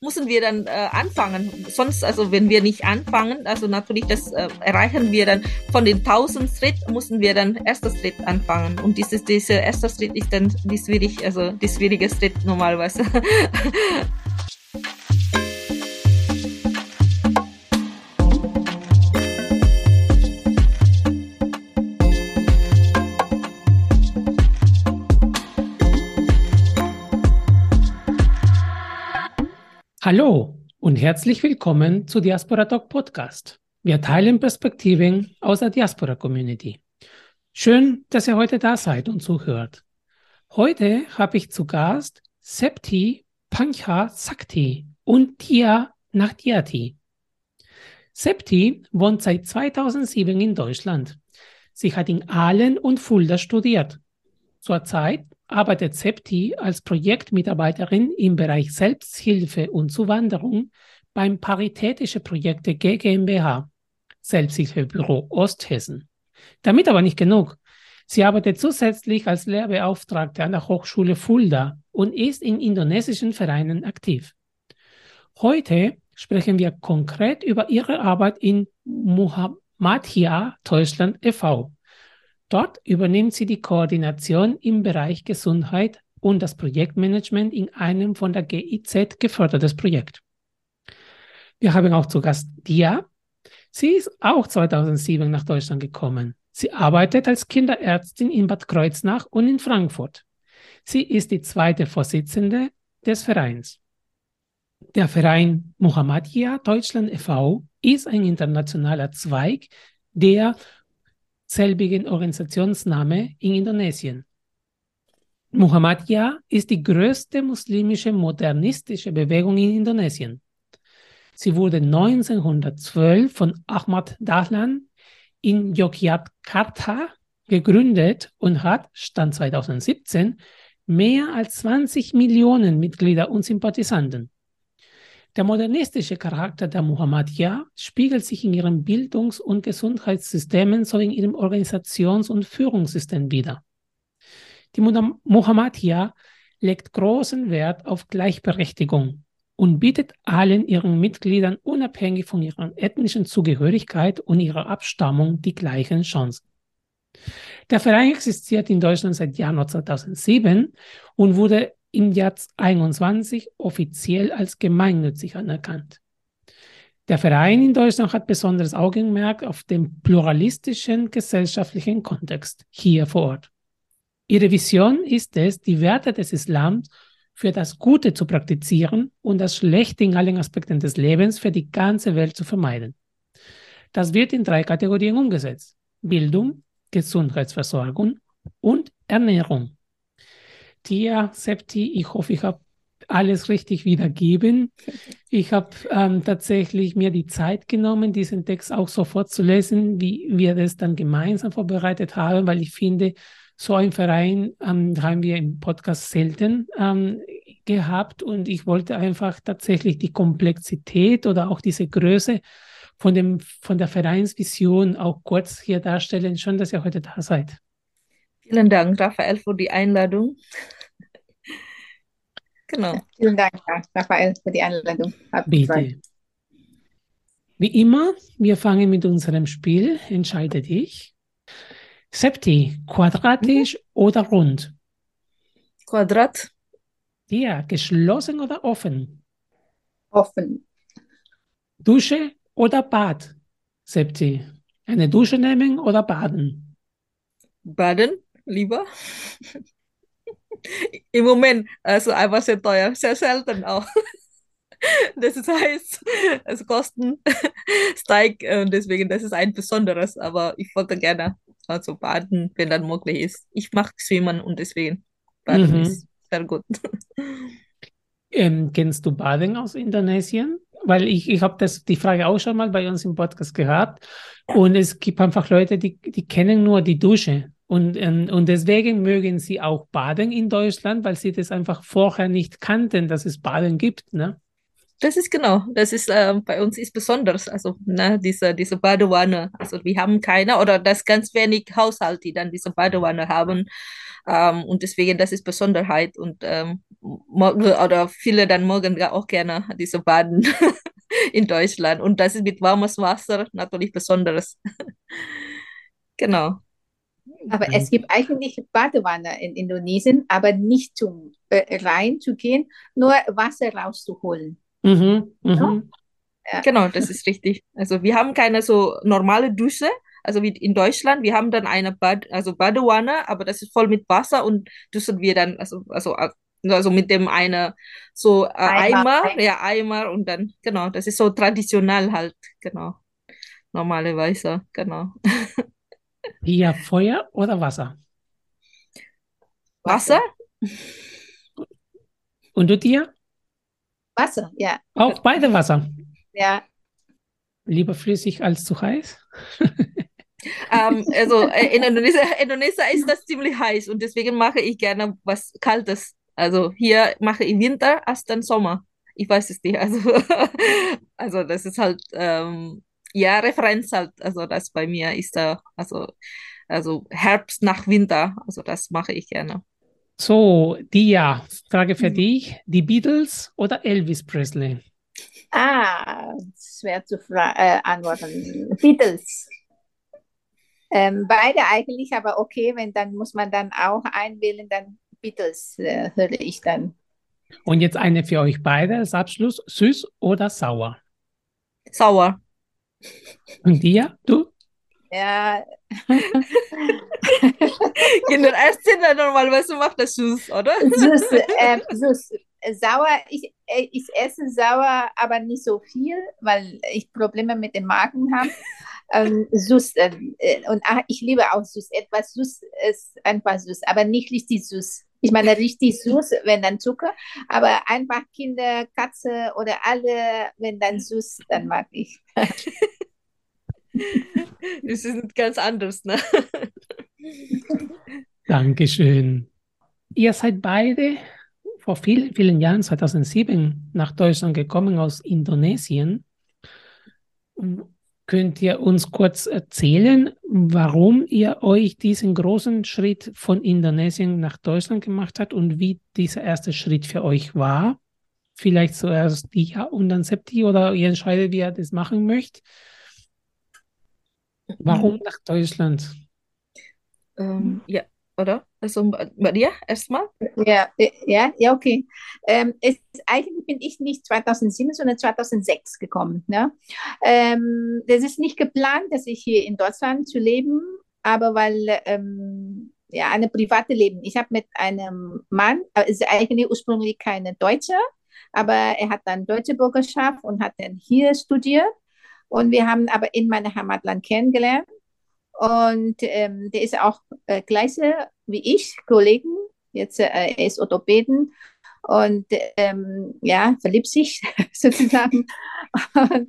müssen wir dann äh, anfangen. Sonst, also wenn wir nicht anfangen, also natürlich das äh, erreichen wir dann von den 1000 Schritt, müssen wir dann erster Schritt anfangen. Und dieses, dieser erste Schritt ist dann die schwierig, also die schwierige Schritt normalerweise. Hallo und herzlich willkommen zu Diaspora Talk Podcast. Wir teilen Perspektiven aus der Diaspora Community. Schön, dass ihr heute da seid und zuhört. Heute habe ich zu Gast Septi Pancha Sakti und Tia Nachdiati. Septi wohnt seit 2007 in Deutschland. Sie hat in Aalen und Fulda studiert. Zurzeit arbeitet Septi als Projektmitarbeiterin im Bereich Selbsthilfe und Zuwanderung beim Paritätische Projekte GmbH, Selbsthilfebüro Osthessen. Damit aber nicht genug. Sie arbeitet zusätzlich als Lehrbeauftragte an der Hochschule Fulda und ist in indonesischen Vereinen aktiv. Heute sprechen wir konkret über ihre Arbeit in Muhammadiyah Deutschland e.V. Dort übernimmt sie die Koordination im Bereich Gesundheit und das Projektmanagement in einem von der GIZ gefördertes Projekt. Wir haben auch zu Gast Dia. Sie ist auch 2007 nach Deutschland gekommen. Sie arbeitet als Kinderärztin in Bad Kreuznach und in Frankfurt. Sie ist die zweite Vorsitzende des Vereins. Der Verein Muhammadiyah Deutschland e.V. ist ein internationaler Zweig der selbigen Organisationsname in Indonesien. Muhammadiyah ist die größte muslimische modernistische Bewegung in Indonesien. Sie wurde 1912 von Ahmad Dahlan in Yogyakarta gegründet und hat, Stand 2017, mehr als 20 Millionen Mitglieder und Sympathisanten. Der modernistische Charakter der Muhammadiyah spiegelt sich in ihren Bildungs- und Gesundheitssystemen sowie in ihrem Organisations- und Führungssystem wider. Die Muhammadiyah legt großen Wert auf Gleichberechtigung und bietet allen ihren Mitgliedern unabhängig von ihrer ethnischen Zugehörigkeit und ihrer Abstammung die gleichen Chancen. Der Verein existiert in Deutschland seit Januar 2007 und wurde im Jahr 21 offiziell als gemeinnützig anerkannt. Der Verein in Deutschland hat besonderes Augenmerk auf den pluralistischen gesellschaftlichen Kontext hier vor Ort. Ihre Vision ist es, die Werte des Islams für das Gute zu praktizieren und das Schlechte in allen Aspekten des Lebens für die ganze Welt zu vermeiden. Das wird in drei Kategorien umgesetzt. Bildung, Gesundheitsversorgung und Ernährung. Tia, Septi, ich hoffe, ich habe alles richtig wiedergeben. Ich habe ähm, tatsächlich mir die Zeit genommen, diesen Text auch sofort zu lesen, wie wir das dann gemeinsam vorbereitet haben, weil ich finde, so ein Verein ähm, haben wir im Podcast selten ähm, gehabt und ich wollte einfach tatsächlich die Komplexität oder auch diese Größe von, dem, von der Vereinsvision auch kurz hier darstellen. Schön, dass ihr heute da seid. Vielen Dank, Raphael, für die Einladung. genau. Vielen Dank, Raphael, für die Einladung. Bitte. Wie immer, wir fangen mit unserem Spiel. Entscheide dich. Septi, quadratisch mhm. oder rund? Quadrat. Ja, geschlossen oder offen? Offen. Dusche oder Bad? Septi, eine Dusche nehmen oder baden? Baden lieber. Im Moment, also einfach sehr teuer, sehr selten auch. Das heißt, es Kosten steigen und deswegen, das ist ein besonderes, aber ich wollte gerne also baden, wenn dann möglich ist. Ich mache Schwimmen und deswegen baden mhm. ist sehr gut. Ähm, kennst du Baden aus Indonesien? Weil ich, ich habe die Frage auch schon mal bei uns im Podcast gehabt und es gibt einfach Leute, die, die kennen nur die Dusche und, ähm, und deswegen mögen sie auch Baden in Deutschland, weil sie das einfach vorher nicht kannten, dass es Baden gibt. Ne? Das ist genau, das ist äh, bei uns ist besonders, also ne, diese, diese Badewanne, also wir haben keine oder das ganz wenig Haushalte, die dann diese Badewanne haben ähm, und deswegen das ist Besonderheit und ähm, oder viele dann morgen auch gerne diese Baden in Deutschland und das ist mit warmes Wasser natürlich Besonderes. Genau. Aber es gibt eigentlich Badewanne in Indonesien, aber nicht zum äh, reinzugehen, nur Wasser rauszuholen. Mhm, Ja? mhm. Ja. Genau, das ist richtig. Also wir haben keine so normale Dusche, also wie in Deutschland. Wir haben dann eine Bad, also Badewanne, aber das ist voll mit Wasser und duschen wir dann, also, also, also mit dem eine so äh, Eimer. Eimer, ja, Eimer und dann, genau, das ist so traditionell halt, genau, normalerweise, genau. Hier Feuer oder Wasser? Wasser? Und du dir? Wasser, ja. Auch beide Wasser. Ja. Lieber flüssig als zu heiß? Ähm, also äh, in Indonesien, Indonesien ist das ziemlich heiß und deswegen mache ich gerne was Kaltes. Also hier mache ich Winter erst dann Sommer. Ich weiß es nicht. Also, also das ist halt ähm, ja Referenz halt. Also das bei mir ist da also also Herbst nach Winter. Also das mache ich gerne. So, Dia, Frage für Mhm. dich. Die Beatles oder Elvis Presley? Ah, schwer zu äh, antworten. Beatles. Ähm, beide eigentlich, aber okay, wenn dann muss man dann auch einwählen, dann Beatles äh, höre ich dann. Und jetzt eine für euch beide als Abschluss. Süß oder sauer? Sauer. Und Dia, du? Ja, Kinder essen dann normalerweise macht das süß, oder? süß, ähm, süß. Sauer, ich, äh, ich esse sauer, aber nicht so viel, weil ich Probleme mit dem Magen habe. Ähm, süß, ähm, äh, und ach, ich liebe auch süß. Etwas süß ist einfach süß, aber nicht richtig süß. Ich meine richtig süß, wenn dann Zucker, aber einfach Kinder, Katze oder alle, wenn dann süß, dann mag ich. Das ist ganz anders, ne? Dankeschön. Ihr seid beide vor vielen, vielen Jahren, 2007, nach Deutschland gekommen aus Indonesien. Könnt ihr uns kurz erzählen, warum ihr euch diesen großen Schritt von Indonesien nach Deutschland gemacht habt und wie dieser erste Schritt für euch war? Vielleicht zuerst Dia und dann Septi oder ihr entscheidet, wie ihr das machen möchtet. Warum nach Deutschland? Ähm, ja, oder? Also dir erstmal? Ja, äh, ja, ja, okay. Ähm, es, eigentlich bin ich nicht 2007, sondern 2006 gekommen. Ne? Ähm, das ist nicht geplant, dass ich hier in Deutschland zu leben, aber weil ähm, ja eine private Leben. Ich habe mit einem Mann, äh, ist eigentlich ursprünglich keine Deutsche, aber er hat dann deutsche Bürgerschaft und hat dann hier studiert. Und wir haben aber in meinem Heimatland kennengelernt. Und ähm, der ist auch äh, gleiche wie ich, Kollegen. Jetzt äh, er ist Orthopäden und ähm, ja, verliebt sich sozusagen und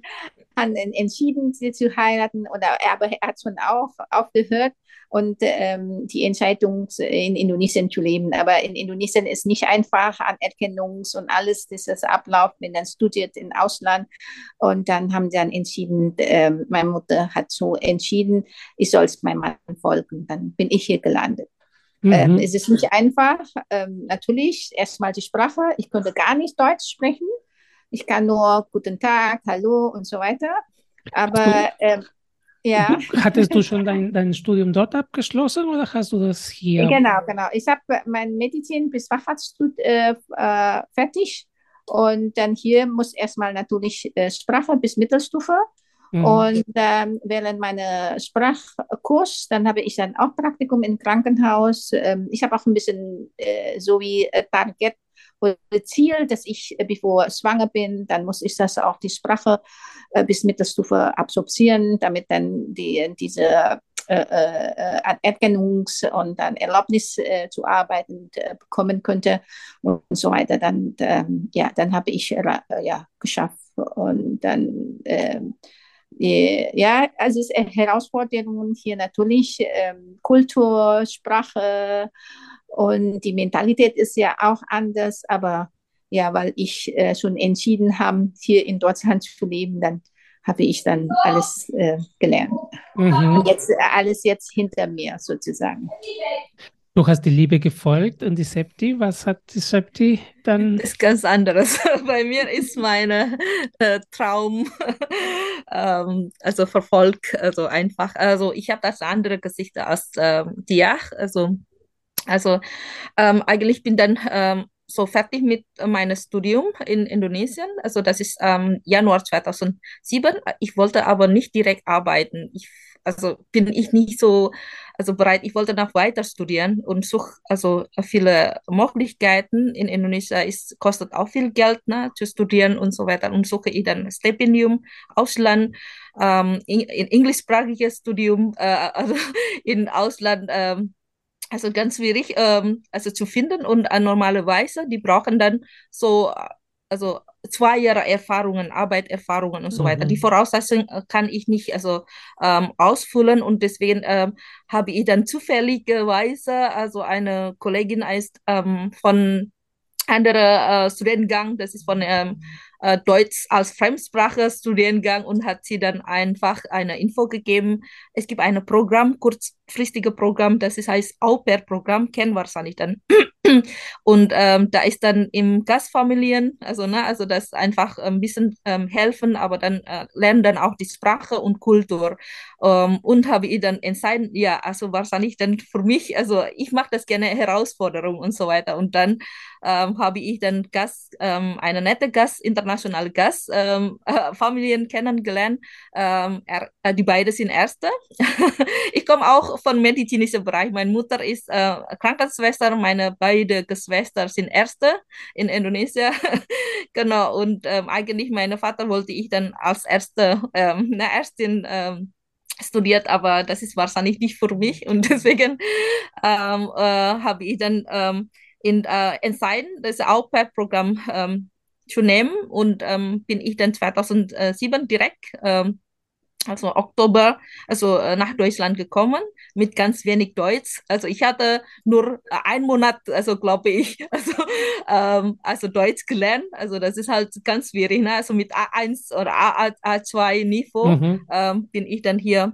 hat entschieden, sie zu heiraten. Oder aber er hat schon auch aufgehört und ähm, die Entscheidung in Indonesien zu leben. Aber in Indonesien ist nicht einfach Anerkennungs- und alles, das ist Ablauf, wenn man studiert im Ausland. Und dann haben sie dann entschieden, äh, meine Mutter hat so entschieden, ich soll es meinem Mann folgen. Dann bin ich hier gelandet. Mhm. Ähm, es ist nicht einfach. Ähm, natürlich erstmal die Sprache. Ich konnte gar nicht Deutsch sprechen. Ich kann nur Guten Tag, Hallo und so weiter. Aber ähm, ja. Hattest du schon dein, dein Studium dort abgeschlossen oder hast du das hier? Genau, genau. Ich habe mein Medizin bis Facharzt äh, äh, fertig. Und dann hier muss erstmal natürlich äh, Sprache bis Mittelstufe. Mhm. Und ähm, während meiner Sprachkurs, dann habe ich dann auch Praktikum im Krankenhaus. Ähm, ich habe auch ein bisschen äh, so wie äh, Target Ziel, dass ich, äh, bevor ich schwanger bin, dann muss ich das auch die Sprache äh, bis Mittelstufe absorbieren, damit dann die, diese äh, äh, Anerkennungs- und dann Erlaubnis äh, zu arbeiten äh, bekommen könnte und so weiter. Dann, ähm, ja, dann habe ich äh, ja, geschafft und dann ähm, ja, also es Herausforderungen hier natürlich, ähm, Kultur, Sprache und die Mentalität ist ja auch anders, aber ja, weil ich äh, schon entschieden habe, hier in Deutschland zu leben, dann habe ich dann alles äh, gelernt. Mhm. Und jetzt äh, alles jetzt hinter mir sozusagen. Du hast die Liebe gefolgt und die Septi, was hat die Septi dann? Das ist ganz anderes. Bei mir ist meine äh, Traum, ähm, also verfolgt, also einfach, also ich habe das andere Gesicht als ähm, Diach, also, also ähm, eigentlich bin dann ähm, so fertig mit meinem Studium in Indonesien. Also das ist ähm, Januar 2007. Ich wollte aber nicht direkt arbeiten. Ich, also bin ich nicht so also bereit. Ich wollte noch weiter studieren und suche also viele Möglichkeiten. In Indonesien ist, kostet auch viel Geld ne, zu studieren und so weiter. Und suche ich dann Stipendium, Ausland, ähm, in, in englischsprachiges Studium, äh, also in Ausland. Ähm, also ganz schwierig ähm, also zu finden und äh, normalerweise, die brauchen dann so, also zwei Jahre Erfahrungen, Arbeiterfahrungen und so mhm. weiter. Die Voraussetzungen äh, kann ich nicht also ähm, ausfüllen und deswegen ähm, habe ich dann zufälligerweise, also eine Kollegin ist ähm, von anderer äh, Studiengang, das ist von ähm, äh, Deutsch als Fremdsprache Studiengang und hat sie dann einfach eine Info gegeben. Es gibt ein Programm, kurzfristige Programm, das heißt Au-pair-Programm, kennen wahrscheinlich dann. und ähm, da ist dann im Gastfamilien, also ne, also das einfach ein bisschen ähm, helfen, aber dann äh, lernen dann auch die Sprache und Kultur. Ähm, und habe ich dann entschieden, ja, also wahrscheinlich dann für mich, also ich mache das gerne Herausforderung und so weiter. Und dann ähm, habe ich dann Gast, ähm, eine nette Gast, internationale Gast, ähm, äh, Familien kennengelernt. Ähm, er, äh, die beiden sind Erste. ich komme auch von medizinischen Bereich. Meine Mutter ist äh, Krankenschwester, meine beiden Geschwister sind Erste in Indonesien. genau, und ähm, eigentlich meine Vater wollte ich dann als Erste, ähm, eine Ärztin ähm, studiert, aber das ist wahrscheinlich nicht für mich und deswegen ähm, äh, habe ich dann ähm, in, äh, entschieden, das Au-pair-Programm ähm, zu nehmen und ähm, bin ich dann 2007 direkt, ähm, also Oktober, also äh, nach Deutschland gekommen mit ganz wenig Deutsch. Also ich hatte nur einen Monat, also glaube ich, also, ähm, also Deutsch gelernt. Also das ist halt ganz schwierig. Ne? Also mit A1 oder A, A2 Niveau mhm. ähm, bin ich dann hier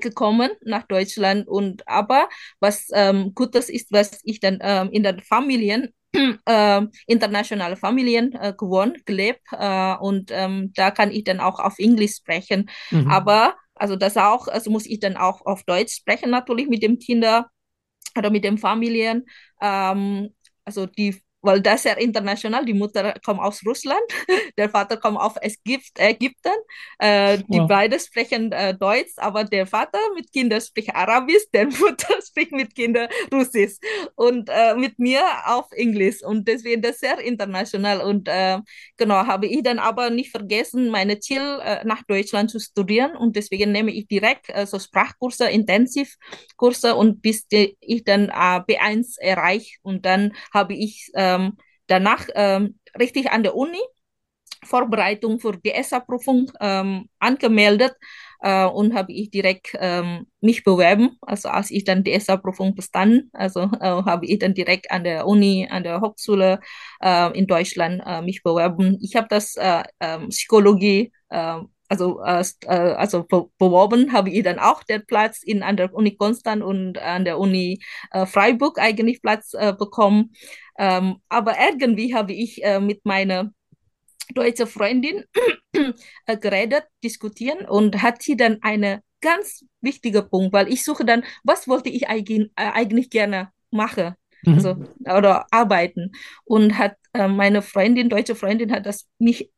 gekommen nach Deutschland und aber was ähm, Gutes ist, was ich dann ähm, in den Familien äh, internationale Familien äh, gewohnt, gelebt äh, und ähm, da kann ich dann auch auf Englisch sprechen. Mhm. Aber also das auch, also muss ich dann auch auf Deutsch sprechen natürlich mit dem Kinder oder mit den Familien. Ähm, also die weil das ja international. Die Mutter kommt aus Russland, der Vater kommt aus Ägypten. Äh, die wow. beiden sprechen äh, Deutsch, aber der Vater mit Kindern spricht Arabisch, der Mutter spricht mit Kindern Russisch und äh, mit mir auf Englisch. Und deswegen das sehr international. Und äh, genau, habe ich dann aber nicht vergessen, meine Ziel äh, nach Deutschland zu studieren. Und deswegen nehme ich direkt äh, so Sprachkurse, Intensivkurse und bis ich dann B1 erreiche. Und dann habe ich ähm, danach ähm, richtig an der Uni Vorbereitung für die ESA-Prüfung ähm, angemeldet äh, und habe ich direkt ähm, mich bewerben. Also als ich dann die ESA-Prüfung bestanden, also äh, habe ich dann direkt an der Uni, an der Hochschule äh, in Deutschland äh, mich bewerben. Ich habe das äh, ähm, Psychologie äh, also, äh, also beworben habe ich dann auch den Platz in, an der Uni Konstanz und an der Uni äh, Freiburg eigentlich Platz äh, bekommen. Ähm, aber irgendwie habe ich äh, mit meiner deutschen Freundin äh, geredet, diskutieren und hat sie dann eine ganz wichtige Punkt, weil ich suche dann, was wollte ich eigentlich, äh, eigentlich gerne machen also, mhm. oder arbeiten. Und hat äh, meine Freundin, deutsche Freundin, hat das mich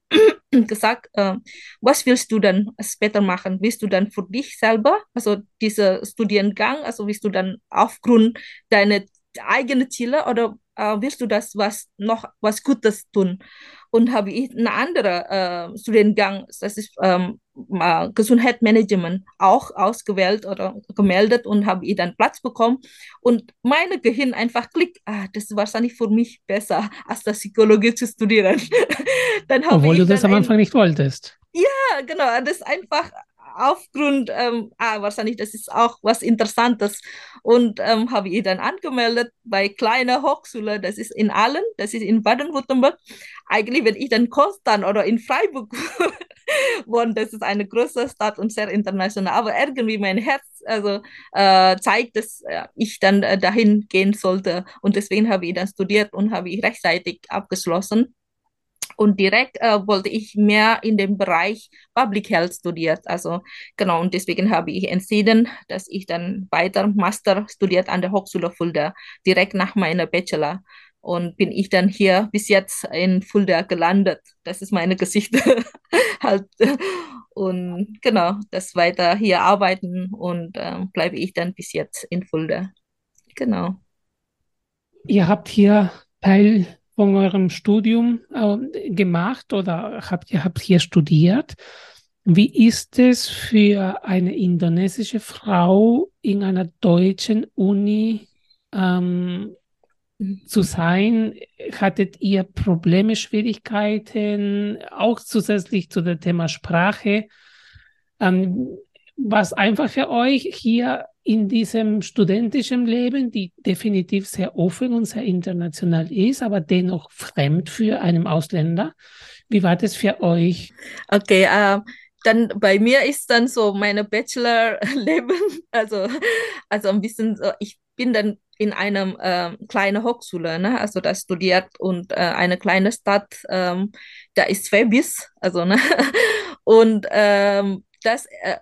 gesagt, äh, was willst du dann später machen? Willst du dann für dich selber, also dieser Studiengang, also willst du dann aufgrund deiner eigenen Ziele oder äh, willst du das was noch was Gutes tun? Und habe ich einen anderen äh, Studiengang, das ist ähm, Gesundheitsmanagement, auch ausgewählt oder gemeldet und habe ich dann Platz bekommen. Und meine Gehirn einfach klickt, ah, das ist wahrscheinlich für mich besser, als das Psychologie zu studieren. dann Obwohl du das am Anfang nicht wolltest. Ja, genau, das ist einfach aufgrund, ähm, ah, wahrscheinlich, das ist auch was Interessantes. Und ähm, habe ich dann angemeldet bei kleiner Hochschule, das ist in Allen, das ist in Baden-Württemberg. Eigentlich, wenn ich dann Konstant oder in Freiburg wohne, das ist eine große Stadt und sehr international. Aber irgendwie mein Herz also, äh, zeigt, dass äh, ich dann äh, dahin gehen sollte. Und deswegen habe ich dann studiert und habe ich rechtzeitig abgeschlossen. Und direkt äh, wollte ich mehr in dem Bereich Public Health studiert. Also genau, und deswegen habe ich entschieden, dass ich dann weiter Master studiert an der Hochschule Fulda, direkt nach meiner Bachelor. Und bin ich dann hier bis jetzt in Fulda gelandet. Das ist meine Geschichte halt. Und genau, das weiter hier arbeiten und äh, bleibe ich dann bis jetzt in Fulda. Genau. Ihr habt hier Teil von eurem Studium äh, gemacht oder habt ihr habt hier studiert. Wie ist es für eine indonesische Frau in einer deutschen Uni ähm, zu sein? Hattet ihr Probleme, Schwierigkeiten, auch zusätzlich zu dem Thema Sprache? Ähm, was einfach für euch hier in diesem studentischen Leben, die definitiv sehr offen und sehr international ist, aber dennoch fremd für einen Ausländer. Wie war das für euch? Okay, äh, dann bei mir ist dann so meine Bachelor-Leben, also, also ein bisschen so, ich bin dann in einem äh, kleinen Hochschule, ne? also da studiert und äh, eine kleine Stadt, ähm, da ist Schwäbisch, also ne? und ähm, das äh,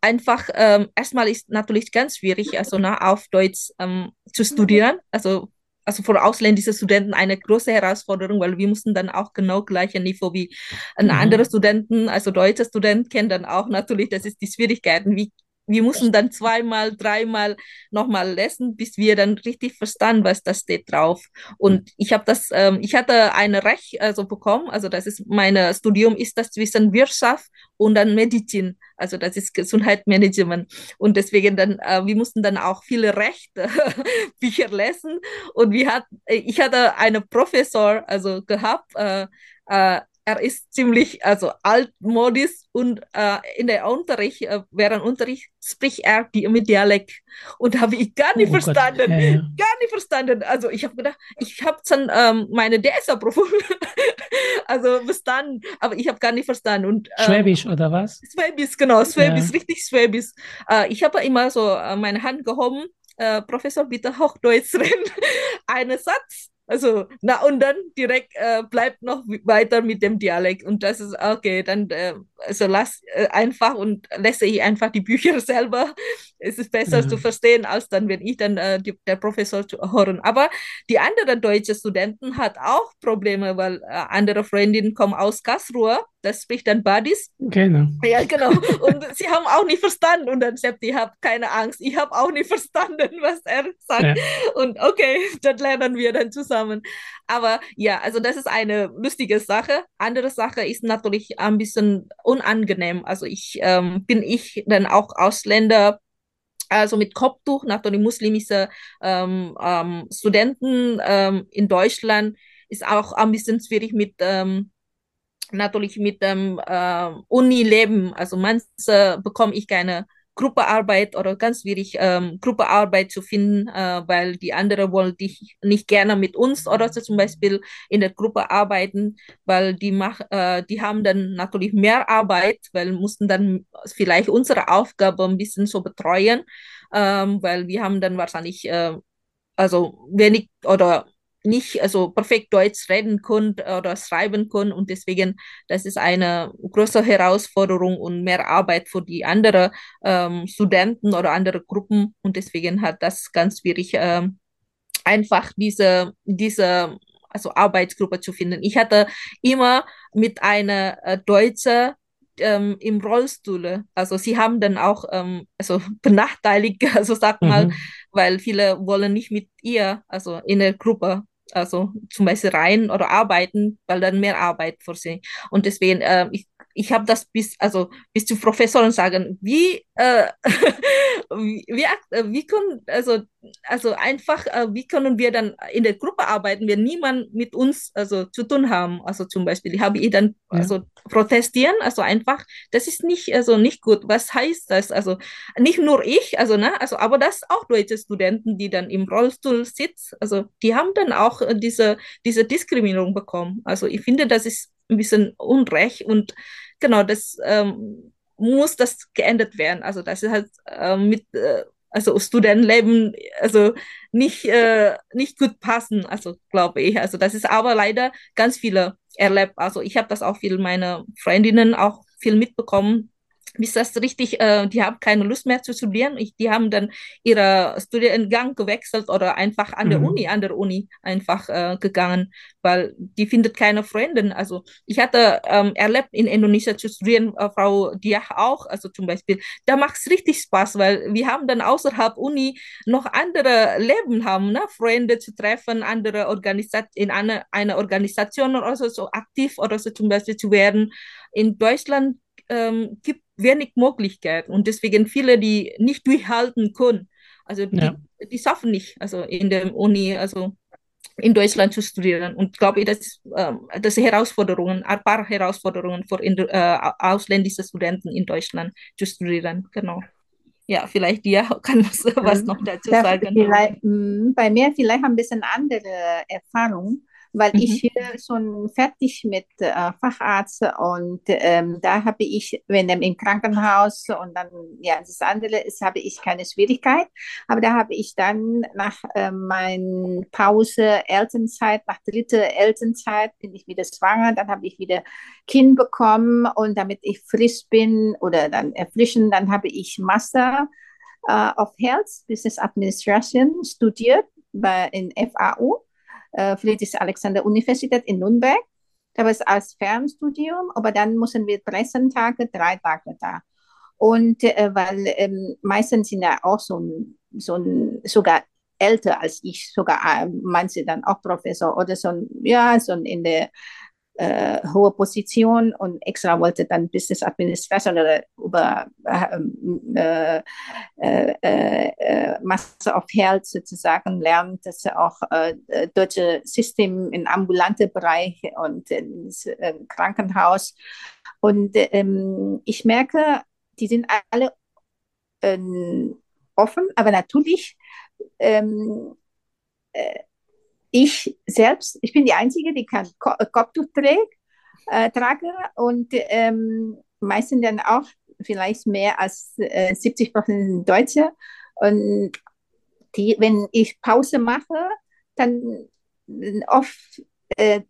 einfach ähm, erstmal ist natürlich ganz schwierig, also ne, auf Deutsch ähm, zu studieren. Also, also für ausländische Studenten eine große Herausforderung, weil wir mussten dann auch genau gleiche Niveau wie mhm. andere Studenten, also deutsche Studenten kennen dann auch natürlich, das ist die Schwierigkeiten, wie wir mussten dann zweimal, dreimal nochmal lesen, bis wir dann richtig verstanden, was da steht drauf. Und ich habe das, ähm, ich hatte eine Recht also bekommen, also das ist mein Studium ist das zwischen Wirtschaft und dann Medizin, also das ist Gesundheitsmanagement. Und deswegen dann, äh, wir mussten dann auch viele Rechte Bücher lesen. Und wir hat, ich hatte einen Professor also gehabt, äh, äh, er ist ziemlich also altmodisch und äh, in der Unterricht, äh, während Unterricht spricht er die, mit Dialekt und habe ich gar nicht oh verstanden, ja, ja. gar nicht verstanden. Also ich habe gedacht, ich habe dann ähm, meine DSA-Prüfung also bestanden, aber ich habe gar nicht verstanden. Und, ähm, Schwäbisch oder was? Schwäbisch, genau, Schwäbisch, ja. richtig Schwäbisch. Äh, ich habe immer so äh, meine Hand gehoben, äh, Professor, bitte Hochdeutsch reden, einen Satz also, na und dann direkt äh, bleibt noch weiter mit dem Dialekt. Und das ist okay, dann äh, also lass äh, einfach und lese ich einfach die Bücher selber. Es ist besser mhm. zu verstehen, als dann, wenn ich dann äh, die, der Professor zu hören. Aber die anderen deutschen Studenten hat auch Probleme, weil äh, andere Freundinnen kommen aus Karlsruhe das spricht dann Buddies. Genau. Ja, genau. Und sie haben auch nicht verstanden. Und dann sagt, ich habe keine Angst. Ich habe auch nicht verstanden, was er sagt. Ja. Und okay, dann lernen wir dann zusammen. Aber ja, also das ist eine lustige Sache. Andere Sache ist natürlich ein bisschen unangenehm. Also ich ähm, bin ich dann auch Ausländer, also mit Kopftuch, natürlich muslimische ähm, ähm, Studenten ähm, in Deutschland ist auch ein bisschen schwierig mit ähm, natürlich mit dem äh, Uni-Leben, also manchmal bekomme ich keine Gruppearbeit oder ganz schwierig, ähm, Gruppearbeit zu finden, äh, weil die anderen wollen dich nicht gerne mit uns oder so zum Beispiel in der Gruppe arbeiten, weil die mach, äh, die haben dann natürlich mehr Arbeit, weil mussten dann vielleicht unsere Aufgabe ein bisschen so betreuen, ähm, weil wir haben dann wahrscheinlich äh, also wenig oder nicht also perfekt Deutsch reden können oder schreiben können und deswegen das ist eine große Herausforderung und mehr Arbeit für die anderen ähm, Studenten oder andere Gruppen und deswegen hat das ganz schwierig ähm, einfach diese diese also Arbeitsgruppe zu finden. Ich hatte immer mit einer äh, Deutsche ähm, im Rollstuhl. Also sie haben dann auch ähm, also benachteiligt, also sag mal, mhm. Weil viele wollen nicht mit ihr, also in der Gruppe also zum Beispiel rein oder arbeiten, weil dann mehr Arbeit für sie. Und deswegen, äh, ich, ich habe das bis, also bis zu Professoren sagen, wie, äh, wie, wie, äh, können, also, also einfach, äh, wie können wir dann in der Gruppe arbeiten, wenn niemand mit uns also zu tun haben. Also zum Beispiel, ich habe ich dann Ja. also protestieren, also einfach, das ist nicht, also nicht gut. Was heißt das? Also nicht nur ich, also ne, also aber das auch deutsche Studenten, die dann im Rollstuhl sitzen, also die haben dann auch äh, diese, diese Diskriminierung bekommen. Also ich finde, das ist ein bisschen unrecht und genau, das ähm, muss das geändert werden. Also das ist halt äh, mit äh, also Studentenleben also nicht, äh, nicht gut passen, also glaube ich. Also das ist aber leider ganz viele erlebt. Also ich habe das auch viel meine Freundinnen auch viel mitbekommen. Ist das richtig? Äh, die haben keine Lust mehr zu studieren. Ich, die haben dann ihre Studiengang gewechselt oder einfach an der Mhm. Uni, an der Uni einfach äh, gegangen, weil die findet keine Freundin. Also ich hatte ähm, erlebt, in Indonesien zu studieren, äh, Frau Diah auch, also zum Beispiel, da macht es richtig Spaß, weil wir haben dann außerhalb Uni noch andere Leben haben, ne? Freunde zu treffen, andere Organisat in eine, eine Organisation oder so, so aktiv oder so zum Beispiel zu werden. In Deutschland ähm, gibt wenig Möglichkeit und deswegen viele, die nicht durchhalten können. Also die, Ja. die schaffen nicht, also in der Uni, also in Deutschland zu studieren. Und glaube ich, das, ähm, das sind Herausforderungen, ein paar Herausforderungen für äh, ausländische Studenten in Deutschland zu studieren. Genau. Ja, vielleicht dir kann was, was noch dazu Da sagen. vielleicht, mh, bei mir vielleicht ein bisschen andere Erfahrung, weil Mhm. ich hier schon fertig mit äh, Facharzt und ähm, da habe ich, wenn im Krankenhaus und dann, ja, das andere ist, habe ich keine Schwierigkeit, aber da habe ich dann nach äh, meiner Pause Elternzeit, nach dritter Elternzeit bin ich wieder schwanger, dann habe ich wieder Kind bekommen und damit ich frisch bin oder dann erfrischen, dann habe ich Master äh, of Health Business Administration studiert bei, in FAU, äh, Friedrich-Alexander-Universität in Nürnberg. Da war es als Fernstudium, aber dann müssen wir 13 Tage, drei Tage da. Und äh, weil ähm, meistens sind ja auch so ein, so ein, sogar älter als ich, sogar äh, manche dann auch Professor oder so ein, ja, so ein in der äh, hohe Position und extra wollte dann Business Administration oder über äh, äh, äh, Master of Health sozusagen lernt, dass er auch äh, deutsche System im ambulanten Bereich und ins äh, Krankenhaus. Und ähm, ich merke, die sind alle ähm, offen, aber natürlich ähm, äh, ich selbst, ich bin die Einzige, die kein Ko Kopftuch trägt, äh, trage und ähm, meistens dann auch vielleicht mehr als äh, 70 Prozent Deutsche. Und die, wenn ich Pause mache, dann oft, äh,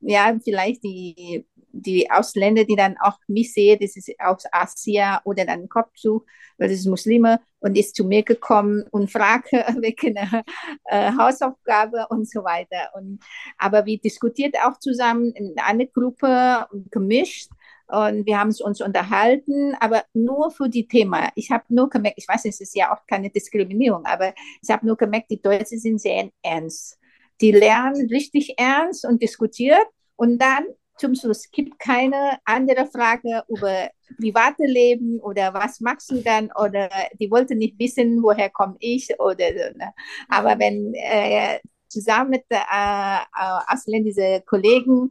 ja, vielleicht die, die Ausländer, die dann auch mich sehen, das ist aus Asien oder dann Kopftuch, weil das ist Muslime und ist zu mir gekommen und fragt wegen äh, Hausaufgabe und so weiter. Und, aber wir diskutiert auch zusammen in einer Gruppe gemischt und wir haben uns unterhalten, aber nur für die Thema. Ich habe nur gemerkt, ich weiß, es ist ja auch keine Diskriminierung, aber ich habe nur gemerkt, die Deutschen sind sehr ernst. Die lernen richtig ernst und diskutiert und dann zum Schluss gibt keine andere Frage über private Leben oder was machst du dann oder die wollten nicht wissen, woher komme ich oder. Ne? Aber wenn äh, zusammen mit äh, ausländischen Kollegen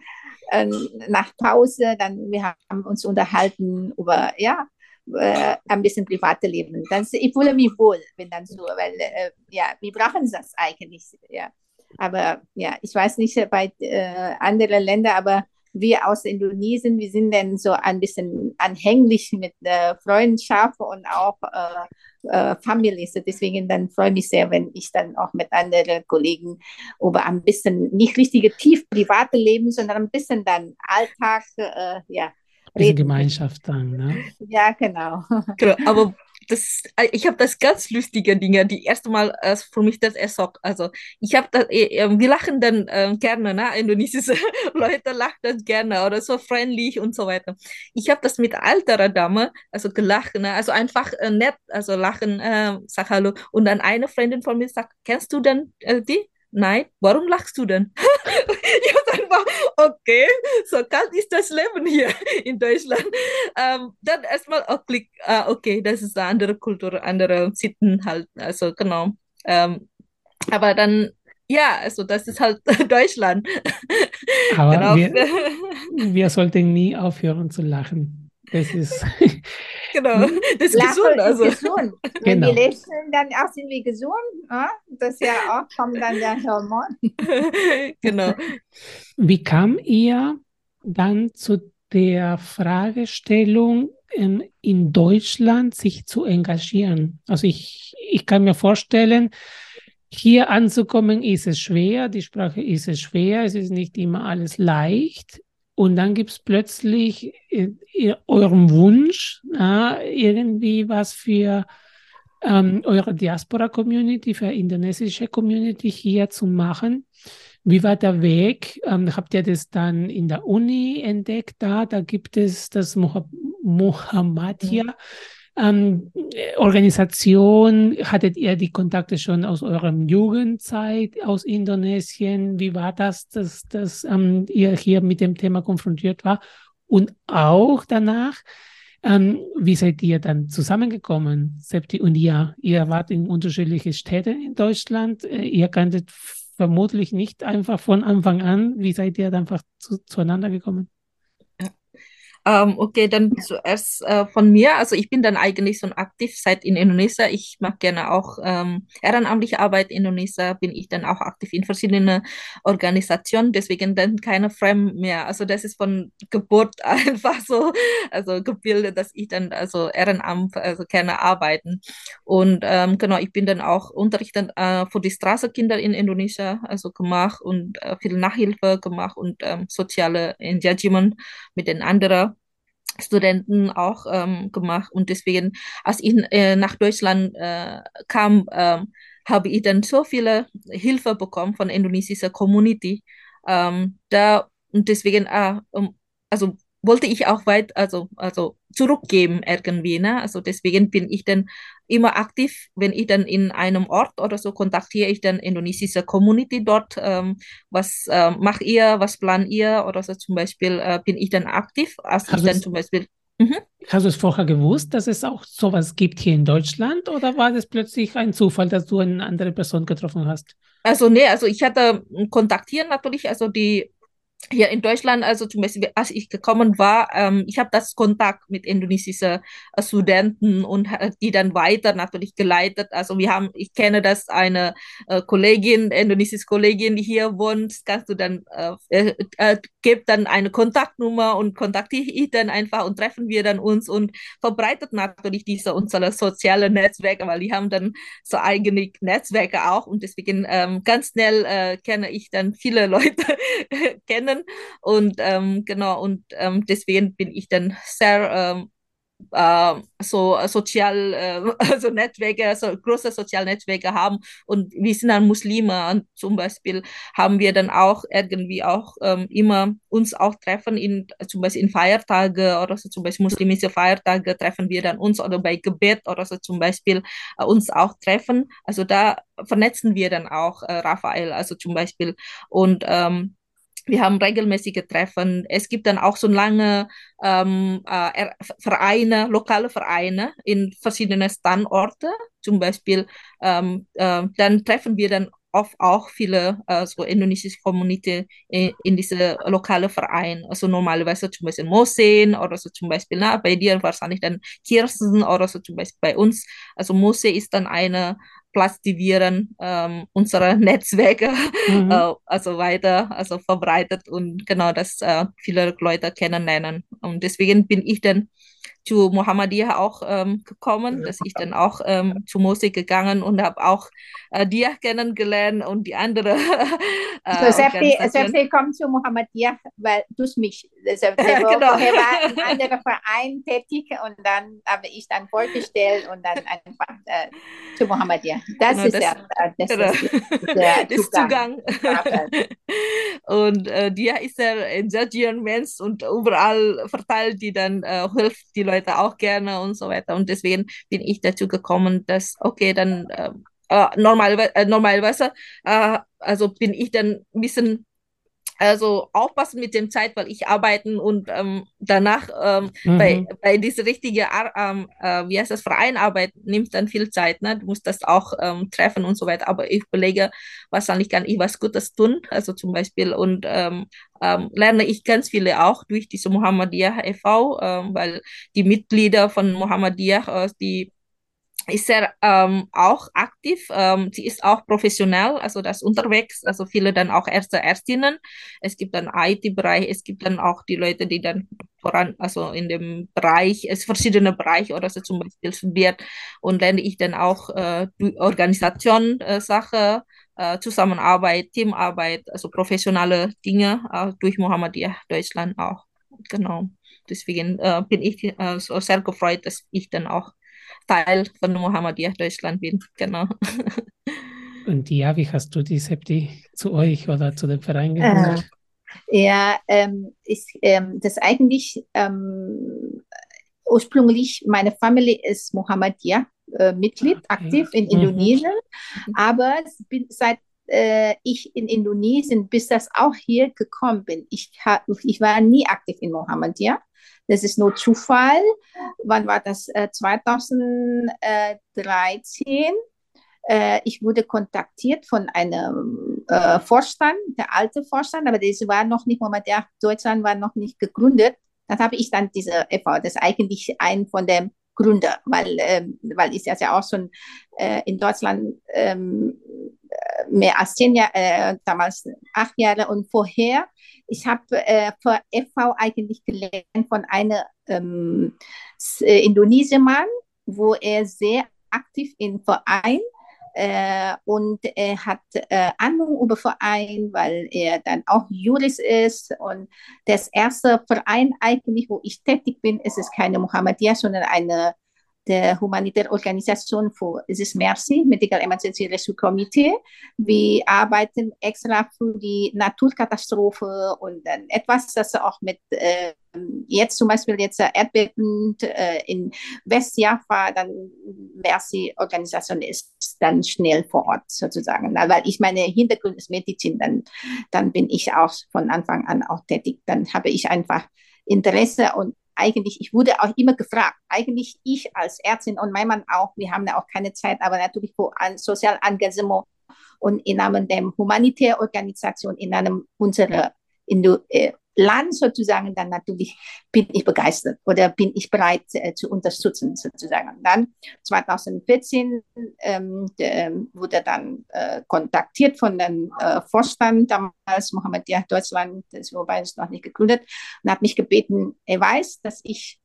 äh, nach Pause, dann wir haben uns unterhalten über ja äh, ein bisschen private Leben. Dann, ich fühle mich wohl, wenn dann so, weil äh, ja, wir brauchen das eigentlich. Ja. Aber ja, ich weiß nicht bei äh, anderen Ländern, aber wir aus Indonesien, wir sind dann so ein bisschen anhänglich mit äh, Freundschaft und auch äh, äh, Familie. So deswegen dann freue ich mich sehr, wenn ich dann auch mit anderen Kollegen über ein bisschen, nicht richtige tief private Leben, sondern ein bisschen dann Alltag, äh, ja. Diese Gemeinschaft dann, ne? Ja, genau. genau aber das, ich habe das ganz lustige Dinge, die erste Mal äh, für mich das erschockt. Also ich habe das, äh, wir lachen dann äh, gerne, ne? Indonesische Leute lachen dann gerne oder so freundlich und so weiter. Ich habe das mit älterer Dame, also gelacht, ne? also einfach nett, also lachen, sag hallo. Und dann eine Freundin von mir sagt, kennst du denn die? Nein, warum lachst du denn? ich habe einfach, okay, so kalt ist das Leben hier in Deutschland. Ähm, dann erstmal auch Klick, ah, okay, das ist eine andere Kultur, andere Sitten halt, also genau. Ähm, aber dann, ja, also das ist halt Deutschland. Aber genau. wir, wir sollten nie aufhören zu lachen. Das ist. genau, das ist Lachen gesund. Also. ist gesund. Wenn Genau. wir lächeln, dann auch sind wir gesund. Ja? Das ist ja auch, kommt dann der Hormon. genau. Wie kam ihr dann zu der Fragestellung, ähm, in Deutschland sich zu engagieren? Also ich, ich kann mir vorstellen, hier anzukommen ist es schwer, die Sprache ist es schwer, es ist nicht immer alles leicht. Und dann gibt es plötzlich äh, ihr- euren Wunsch, na, irgendwie was für ähm, eure Diaspora-Community, für indonesische Community hier zu machen. Wie war der Weg? Ähm, habt ihr das dann in der Uni entdeckt? Da, da gibt es das Muha- Muhammadiyah. Ähm, äh, Organisation, hattet ihr die Kontakte schon aus eurem Jugendzeit aus Indonesien? Wie war das, dass, dass ähm, ihr hier mit dem Thema konfrontiert war? Und auch danach, ähm, wie seid ihr dann zusammengekommen, Septi und ihr? Ihr wart in unterschiedliche Städte in Deutschland. Äh, ihr kanntet vermutlich nicht einfach von Anfang an. Wie seid ihr dann einfach zu, zueinander gekommen? Ähm, okay, dann zuerst äh, von mir. Also ich bin dann eigentlich schon aktiv seit in Indonesien. Ich mache gerne auch ähm, ehrenamtliche Arbeit in Indonesien. Bin ich dann auch aktiv in verschiedenen Organisationen. Deswegen dann keine Fremd mehr. Also das ist von Geburt einfach so, also gebildet, dass ich dann also Ehrenamt, also gerne arbeiten. Und ähm, genau, ich bin dann auch Unterrichten äh, für die Straßenkinder in Indonesien also gemacht und äh, viel Nachhilfe gemacht und ähm, soziale Engagement mit den anderen Studenten auch ähm, gemacht. Und deswegen, als ich äh, nach Deutschland äh, kam, ähm, habe ich dann so viele Hilfe bekommen von indonesischer Community. Ähm, da, und deswegen, äh, also wollte ich auch weit, also, also zurückgeben irgendwie, ne? Also deswegen bin ich dann immer aktiv, wenn ich dann in einem Ort oder so kontaktiere ich dann indonesische Community dort, ähm, was äh, macht ihr, was plant ihr oder so zum Beispiel äh, bin ich dann aktiv, als ich Also dann zum Beispiel Mhm. Hast du es vorher gewusst, dass es auch sowas gibt hier in Deutschland oder war das plötzlich ein Zufall, dass du eine andere Person getroffen hast? Also nee, also ich hatte kontaktieren natürlich, also die hier in Deutschland, also zum Beispiel, als ich gekommen war, ähm, ich habe das Kontakt mit indonesischen äh, Studenten und äh, die dann weiter natürlich geleitet. Also wir haben, ich kenne das eine äh, Kollegin, indonesische Kollegin, die hier wohnt, kannst du dann äh, äh, äh, gibt dann eine Kontaktnummer und kontaktiere ich dann einfach und treffen wir dann uns und verbreitet natürlich diese unsere sozialen Netzwerke, weil die haben dann so eigene Netzwerke auch und deswegen ähm, ganz schnell äh, kenne ich dann viele Leute kennen und ähm, genau und ähm, deswegen bin ich dann sehr ähm, äh, so sozial, äh, also Netzwerke, so große soziale Netzwerke haben. Und wir sind dann Muslime und zum Beispiel haben wir dann auch irgendwie auch ähm, immer uns auch treffen in zum Beispiel in Feiertage oder so zum Beispiel muslimische Feiertage treffen wir dann uns oder bei Gebet oder so zum Beispiel äh, uns auch treffen. Also da vernetzen wir dann auch äh, Raphael, also zum Beispiel. Und ähm, wir haben regelmäßige Treffen. Es gibt dann auch so lange ähm, äh, Vereine, lokale Vereine in verschiedenen Standorte. Zum Beispiel, ähm, äh, dann treffen wir dann oft auch viele äh, so indonesische Community in, in diese lokale Verein. Also normalerweise zum Beispiel Mosen oder so zum Beispiel, na, bei dir wahrscheinlich dann Kirsten oder so zum Beispiel bei uns. Also Mose ist dann eine Dann ähm, unsere Netzwerke Mhm. äh, also weiter also verbreitet und genau, dass äh, viele Leute kennenlernen. Und deswegen bin ich dann zu Muhammadiyah auch ähm, gekommen, dass ich dann auch ähm, zu Musik gegangen und habe auch äh, dir kennengelernt und die andere äh, So, sehr viel, sehr viel kommt zu Muhammadiyah, weil durch mich. Also, der genau. Vorher war ein anderer Verein tätig und dann habe ich dann vorgestellt und dann einfach äh, zu Muhammadiyah. Das Genau, ist das- der, äh, das Genau. ist der ist Zugang. Zugang. und äh, Dia ist der Engagieren Mensch und überall verteilt die dann, äh, hilft die Leute auch gerne und so weiter. Und deswegen bin ich dazu gekommen, dass, okay, dann äh, äh, normalerweise, äh, normalerweise äh, also bin ich dann ein bisschen also aufpassen mit dem Zeit, weil ich arbeiten und ähm, danach ähm, mhm. bei, bei diese richtige ähm, äh, wie heißt das Vereinarbeit nimmt dann viel Zeit, ne? Du musst das auch ähm, treffen und so weiter. Aber ich überlege, wahrscheinlich kann ich was Gutes tun, also zum Beispiel und ähm, ähm, lerne ich ganz viele auch durch diese Muhammadiyah e.V., weil die Mitglieder von Muhammadiyah, äh, die ist er ähm, auch aktiv. Ähm, sie ist auch professionell, also das unterwegs, also viele dann auch Ärzte, Ärztinnen. Es gibt dann IT-Bereich, es gibt dann auch die Leute, die dann voran, also in dem Bereich, es verschiedene Bereiche oder so zum Beispiel studiert und lerne ich dann auch äh, Organisation äh, Sache, äh, Zusammenarbeit, Teamarbeit, also professionelle Dinge äh, durch Mohammedia Deutschland auch. Genau. Deswegen äh, bin ich äh, so sehr gefreut, dass ich dann auch Teil von Mohammedia Deutschland bin. Genau. Und ja, wie hast du die Septi zu euch oder zu dem Verein geholt? Äh, ja, ähm, ist, ähm, das eigentlich ähm, ursprünglich, meine Familie ist Mohammedia äh, Mitglied, okay. aktiv in mhm. Indonesien, mhm. aber bin, seit äh, ich in Indonesien, bis das auch hier gekommen bin, ich, ich war nie aktiv in Mohammedia. Das ist nur Zufall. Wann war das? Äh, 2013. Äh, ich wurde kontaktiert von einem äh, Vorstand, der alte Vorstand, aber das war noch nicht, Moment, ja, Deutschland war noch nicht gegründet. Dann habe ich dann diese e.V., das ist eigentlich ein von den Gründer, weil, ähm, weil ich das ja auch schon äh, in Deutschland ähm, mehr als zehn Jahre, äh, damals acht Jahre und vorher ich habe äh, für FV eigentlich gelernt von einem ähm, äh, Indonesier-Mann, wo er sehr aktiv im Verein äh, und er hat äh, Ahnung über Verein, weil er dann auch Jurist ist. Und das erste Verein eigentlich, wo ich tätig bin, ist es keine Mohammedia, sondern eine der humanitären Organisation für, es ist MERCI, Medical Emergency Rescue Committee. Wir arbeiten extra für die Naturkatastrophe und dann etwas, das auch mit, äh, jetzt zum Beispiel jetzt Erdbeben äh, in Westjava, dann MERCI-Organisation ist dann schnell vor Ort sozusagen. Weil ich meine Hintergrund ist Medizin, dann, dann bin ich auch von Anfang an auch tätig. Dann habe ich einfach Interesse und eigentlich, ich wurde auch immer gefragt, eigentlich ich als Ärztin und mein Mann auch, wir haben ja auch keine Zeit, aber natürlich für ein Sozialengagement und in Namen der humanitären Organisation in einem unserer äh, Land sozusagen, dann natürlich bin ich begeistert oder bin ich bereit äh, zu unterstützen sozusagen. Dann 2014 ähm, der, wurde dann äh, kontaktiert von dem äh, Vorstand damals, Mohammed Diah Deutschland, das wobei es noch nicht gegründet, und hat mich gebeten, er weiß, dass ich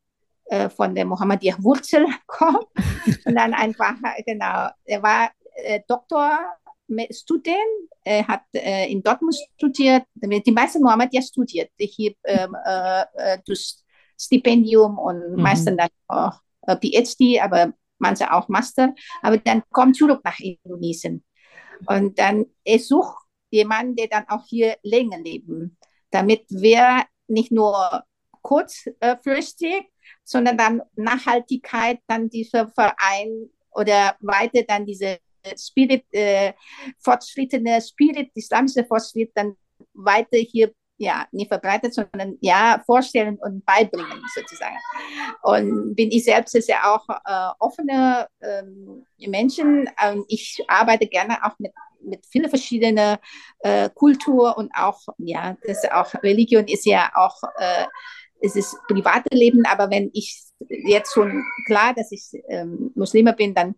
äh, von der Mohammedia Wurzel komme und dann einfach, genau, er war äh, Doktor Student, er hat äh, in Dortmund studiert, die meisten Mohammed ja studiert, hier ähm, äh, äh, durch Stipendium und mhm. meistens dann auch äh, PhD, aber manche auch Master, aber dann kommt zurück nach Indonesien. Und dann er sucht jemanden, der dann auch hier länger leben, damit wir nicht nur kurzfristig, sondern dann Nachhaltigkeit, dann dieser Verein oder weiter dann diese Spirit, äh, fortschrittene Spirit, islamische Fortschritt dann weiter hier ja, nicht verbreitet, sondern ja, vorstellen und beibringen sozusagen. Und bin ich selbst ja auch äh, offene ähm, Menschen. Und ich arbeite gerne auch mit, mit vielen verschiedenen äh, Kultur und auch, ja, das auch Religion ist ja auch, äh, es ist private Leben, aber wenn ich jetzt schon klar, dass ich ähm, Muslime bin, dann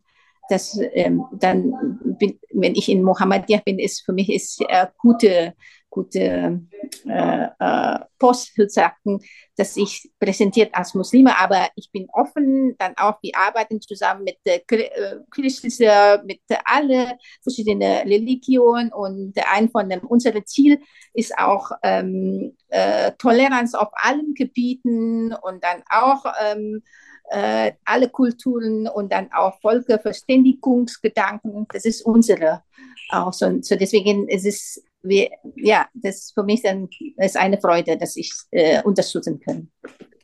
das ähm, dann bin, wenn ich in Mohammedia bin, ist für mich ist äh, gute gute äh, äh, Post sozusagen, dass ich präsentiert als Muslime, aber ich bin offen, dann auch wir arbeiten zusammen mit äh, christlichen, mit alle verschiedenen Religionen und ein von dem unser Ziel ist auch ähm, äh, Toleranz auf allen Gebieten und dann auch ähm, äh, alle Kulturen und dann auch Völkerverständigungsgedanken. Das ist unsere auch so. so deswegen ist es wir, ja, das für mich dann ist eine Freude, dass ich äh, unterstützen kann.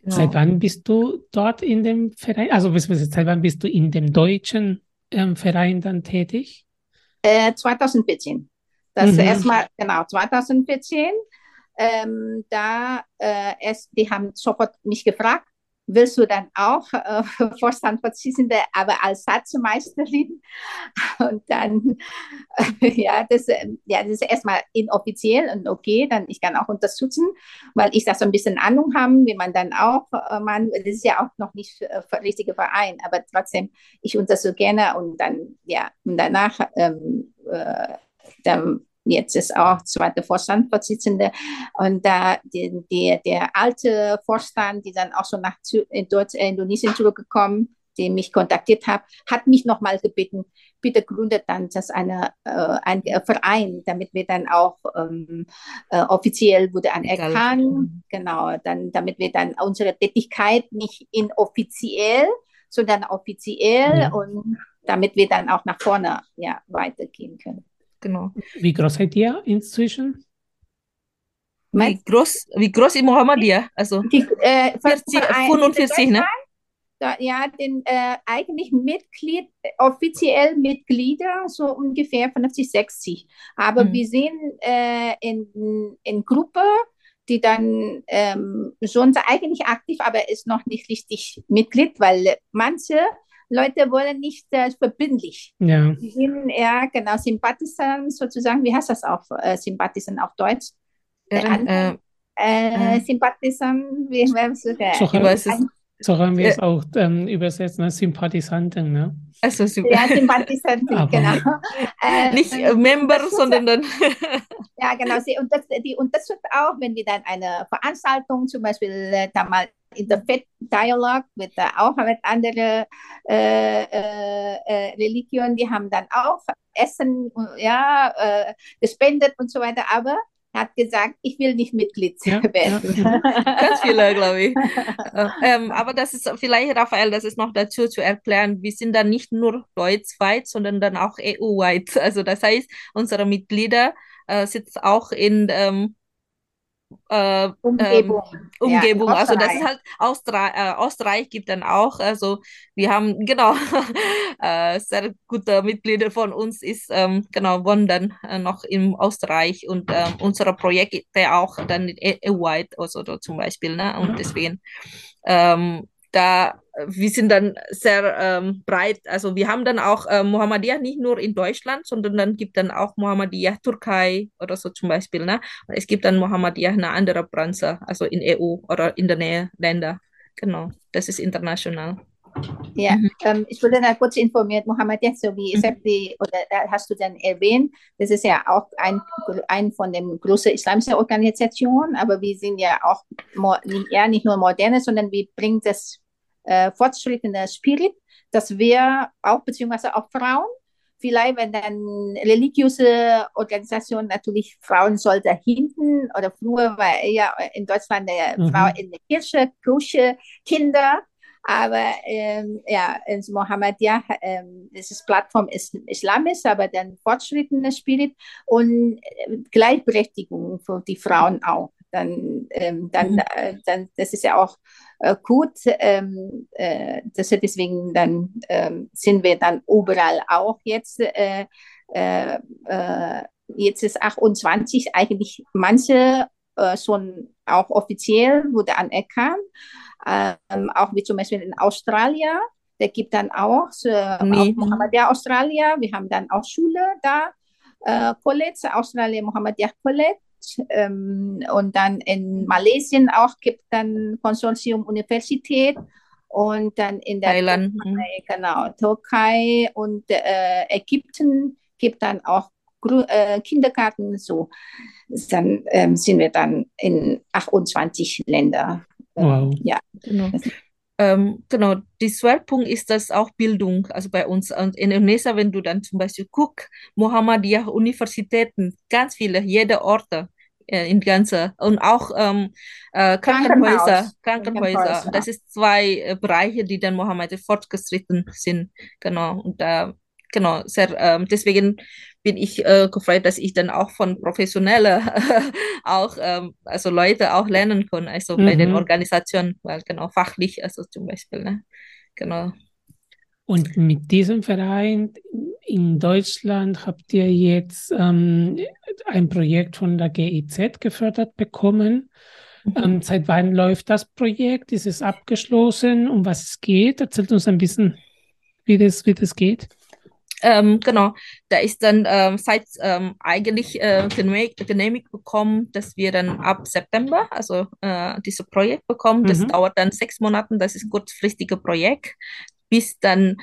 Genau. Seit wann bist du dort in dem Verein? Also seit wann bist du in dem deutschen ähm, Verein dann tätig? Äh, 2014. Das Mhm. erstmal, genau, 2014. Ähm, da äh, es, die haben sofort mich gefragt, willst du dann auch äh, Vorstandsvorsitzende, aber als Satzmeisterin? Und dann, äh, ja, das, äh, ja, das ist erstmal inoffiziell und okay, dann ich kann auch unterstützen, weil ich das so ein bisschen Ahnung habe, wie man dann auch, äh, man, das ist ja auch noch nicht äh, richtige Verein, aber trotzdem, ich unterstütze gerne und dann, ja, und danach, ähm, äh, dann, jetzt ist auch zweite Vorstandsvorsitzende und da die, die, der alte Vorstand, die dann auch schon nach Deutsch, äh, Indonesien zurückgekommen, die mich kontaktiert hat, hat mich nochmal gebeten, bitte gründet dann das eine, äh, ein äh, Verein, damit wir dann auch ähm, äh, offiziell wurde anerkannt, Mhm. genau, dann, damit wir dann unsere Tätigkeit nicht inoffiziell, sondern offiziell Ja. und damit wir dann auch nach vorne ja, weitergehen können. Genau. Wie groß seid ihr inzwischen? Wie groß, wie groß ist Muhammadiyah? Also Die, äh, 40, Verein- 45, ne? Ja, den äh, eigentlich Mitglied, offiziell Mitglieder, so ungefähr 50, 60. Aber Mhm. wir sehen äh, in, in Gruppe, die dann ähm, schon eigentlich aktiv, aber ist noch nicht richtig Mitglied, weil manche Leute wollen nicht äh, verbindlich. Ja, Die sind eher genau Sympathisanten sozusagen. Wie heißt das auf äh, Sympathisanten auf Deutsch? Ehren, äh, andere- Äh, äh. Sympathisanten, wie, wie, So ich weiß es. So haben wir es auch ähm, übersetzt, ne? Sympathisanten, ne? Also super. Ja, Sympathisanten, Aber- genau. Äh, Nicht äh, und Member, sondern dann. Ja, genau. Sie unterst die unterstützt auch, wenn wir dann eine Veranstaltung, zum Beispiel äh, da mal in der Fed Dialog mit äh, auch mit anderen äh, äh, äh, Religionen, die haben dann auch Essen äh, ja, äh, gespendet und so weiter, aber er hat gesagt, ich will nicht Mitglied Ja, werden. ja. Ganz viele, glaube ich. Äh, ähm, aber das ist vielleicht, Raphael, das ist noch dazu zu erklären, wir sind dann nicht nur deutschweit, sondern dann auch EU-weit. Also das heißt, unsere Mitglieder äh, sitzen auch in ähm, äh, Umgebung. ähm, Umgebung. Ja, also das ist halt Austra äh, Österreich gibt dann auch. Also wir haben genau äh, sehr gute Mitglieder von uns ist ähm, genau wohnen dann äh, noch im Österreich und ähm, unsere Projekte auch dann EU-weit also zum Beispiel. Ne? Und deswegen ähm, da wir sind dann sehr ähm, breit. Also wir haben dann auch äh, Mohammadiyah nicht nur in Deutschland, sondern dann gibt dann auch Mohammadiyah Türkei oder so zum Beispiel. Ne? Es gibt dann Mohammadiyah eine andere Branche, also in EU oder in der Nähe Länder. Genau, das ist international. Ja, Mhm. ähm, ich wurde da kurz informiert, Mohammed, so wie Mhm. Oder äh, hast du dann erwähnt, das ist ja auch ein, ein von den großen islamischen Organisationen, aber wir sind ja auch ja, nicht nur moderne, sondern wir bringen das äh, fortschrittende Spirit, dass wir auch, beziehungsweise auch Frauen, vielleicht wenn dann religiöse Organisationen natürlich Frauen sollte hinten oder früher war ja in Deutschland der Mhm. Frau in der Kirche, Küche, Kinder, aber ähm, ja, ins Mohammedia, ähm, dieses Plattform ist islamisch, aber dann fortschrittender Spirit und äh, Gleichberechtigung für die Frauen auch. Dann, ähm, dann, Mhm. äh, dann, das ist ja auch äh, gut. Ähm, äh, das, deswegen dann ähm, sind wir dann überall auch jetzt. Äh, äh, äh, jetzt ist 28 eigentlich manche äh, schon auch offiziell wurde anerkannt. Ähm, auch wie zum Beispiel in Australien, der gibt dann auch, Nee. auch Mohammedia Australia, wir haben dann auch Schule da, äh, College, Australia Mohammedia College. Ähm, und dann in Malaysia auch gibt dann Konsortium Universität und dann in der Thailand. Türkei, genau, Türkei und äh, Ägypten gibt dann auch Gru äh, Kindergarten, so. Dann ähm, sind wir dann in 28 Länder. Ähm, Wow. Ja, Genau. Ähm, genau, die Schwerpunkt ist das auch Bildung, also bei uns. Und in Indonesien, wenn du dann zum Beispiel guckst, Muhammadiyah Universitäten, ganz viele, jede Orte äh, in ganze und auch ähm, äh, Krankenhäuser, Krankenhaus. Krankenhäuser. Das ist zwei äh, Bereiche, die dann Mohammed fortgeschritten sind. Genau, und da, genau, sehr, ähm, deswegen bin ich äh, gefreut, dass ich dann auch von Professionellen auch, ähm, also Leute auch lernen kann, also bei den Mhm. Organisationen, weil genau fachlich, also zum Beispiel, ne? Genau. Und mit diesem Verein in Deutschland habt ihr jetzt ähm, ein Projekt von der GIZ gefördert bekommen. Mhm. Ähm, seit wann läuft das Projekt? Ist es abgeschlossen? Um was es geht? Erzählt uns ein bisschen, wie das, wie das geht. Ähm, genau, da ist dann ähm, seit ähm, eigentlich äh, genehmigt bekommen, dass wir dann ab September, also äh, dieses Projekt bekommen. Das mhm. dauert dann sechs Monate, das ist ein kurzfristiges Projekt, bis dann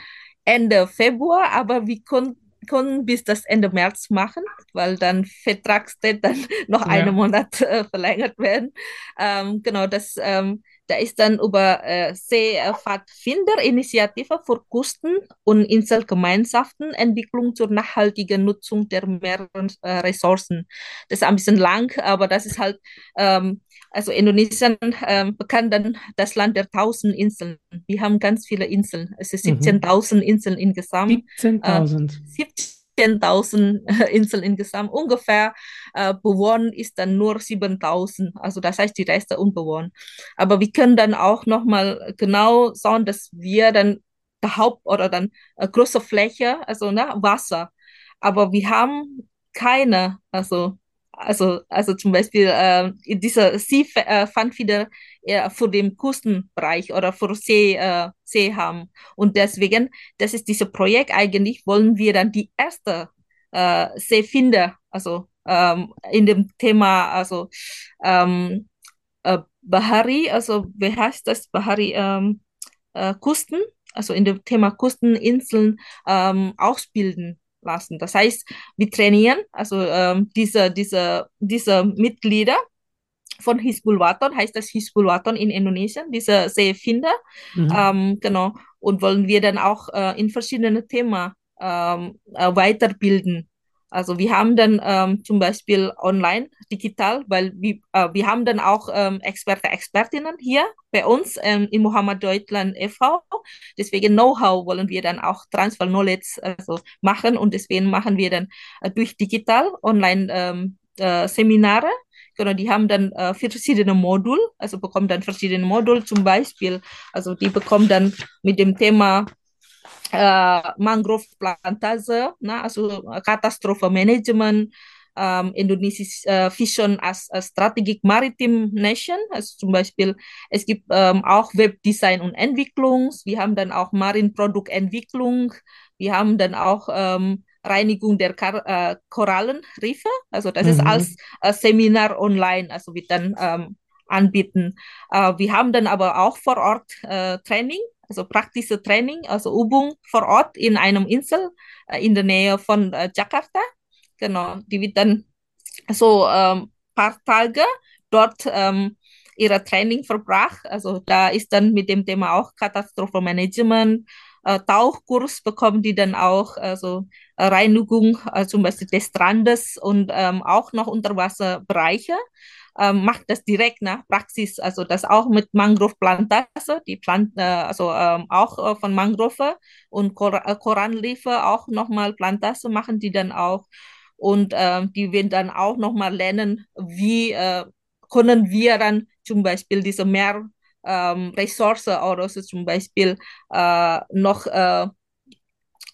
Ende Februar, aber wir konnten können bis das Ende März machen, weil dann Vertragszeit dann noch ja. einen Monat äh, verlängert werden. Ähm, genau, das ähm, da ist dann über äh, Seepfadfinderinitiative für Küsten- und Inselgemeinschaften Entwicklung zur nachhaltigen Nutzung der Meeresressourcen. Das ist ein bisschen lang, aber das ist halt, ähm, also Indonesien ähm, bekannt dann das Land der tausend Inseln. Wir haben ganz viele Inseln. Es ist 17.000 mhm. Inseln insgesamt. 17.000. Äh, 10.000 äh, Inseln insgesamt. Ungefähr äh, bewohnt ist dann nur 7.000. Also das heißt, die Reste unbewohnt. Aber wir können dann auch nochmal genau sagen, dass wir dann der Haupt- oder dann äh, große Fläche, also ne, Wasser. Aber wir haben keine, also also, also zum Beispiel äh, dieser See äh, fand wieder für den Küstenbereich oder für See, äh, See haben. Und deswegen, das ist dieses Projekt. Eigentlich, wollen wir dann die erste äh, Seefinder, also ähm, in dem Thema, also ähm, äh, Bahari, also wie heißt das? Bahari ähm, äh, Küsten, also in dem Thema Küsteninseln ähm, ausbilden lassen. Das heißt, wir trainieren also ähm, diese, diese, diese Mitglieder von Hisbulwaton, heißt das Hisbulwaton in Indonesien, diese Seefinder, mhm. ähm, genau, und wollen wir dann auch äh, in verschiedene Themen ähm, äh, weiterbilden. Also wir haben dann ähm, zum Beispiel online, digital, weil wir, äh, wir haben dann auch ähm, Experte, Expertinnen hier bei uns ähm, in Mohammed Deutschland e.V. Deswegen Know-how wollen wir dann auch Transfer Knowledge also machen und deswegen machen wir dann äh, durch digital online ähm, äh, Seminare. Genau, die haben dann äh, verschiedene Module, also bekommen dann verschiedene Module zum Beispiel. Also die bekommen dann mit dem Thema uh, mangrove plantage, na, also Katastrophe Management, um, Indonesia's uh, Vision as a Strategic Maritime Nation. Also zum Beispiel, es gibt um, auch Webdesign und Entwicklung. Wir haben dann auch Marinproduktentwicklung. Wir haben dann auch um, Reinigung der Kar äh, Korallenriffe. Also das mhm. ist als äh, Seminar online, also wir dann ähm, anbieten. Äh, wir haben dann aber auch vor Ort äh, Training also praktische Training, also Übung vor Ort in einem Insel äh, in der Nähe von äh, Jakarta. Genau, die wird dann so ähm, paar Tage dort ähm, ihre Training verbracht. Also da ist dann mit dem Thema auch Katastrophenmanagement, äh, Tauchkurs bekommen die dann auch, also Reinigung äh, zum Beispiel des Strandes und ähm, auch noch Unterwasserbereiche ähm, macht das direkt nach Praxis, also das auch mit Mangrove-Plantage, die Plant, äh, also ähm, auch äh, von Mangrove und Kor äh, Korallenriffe auch nochmal Plantage machen die dann auch und ähm, die werden dann auch nochmal lernen, wie äh, können wir dann zum Beispiel diese mehr ähm, Ressource oder so zum Beispiel äh, noch äh,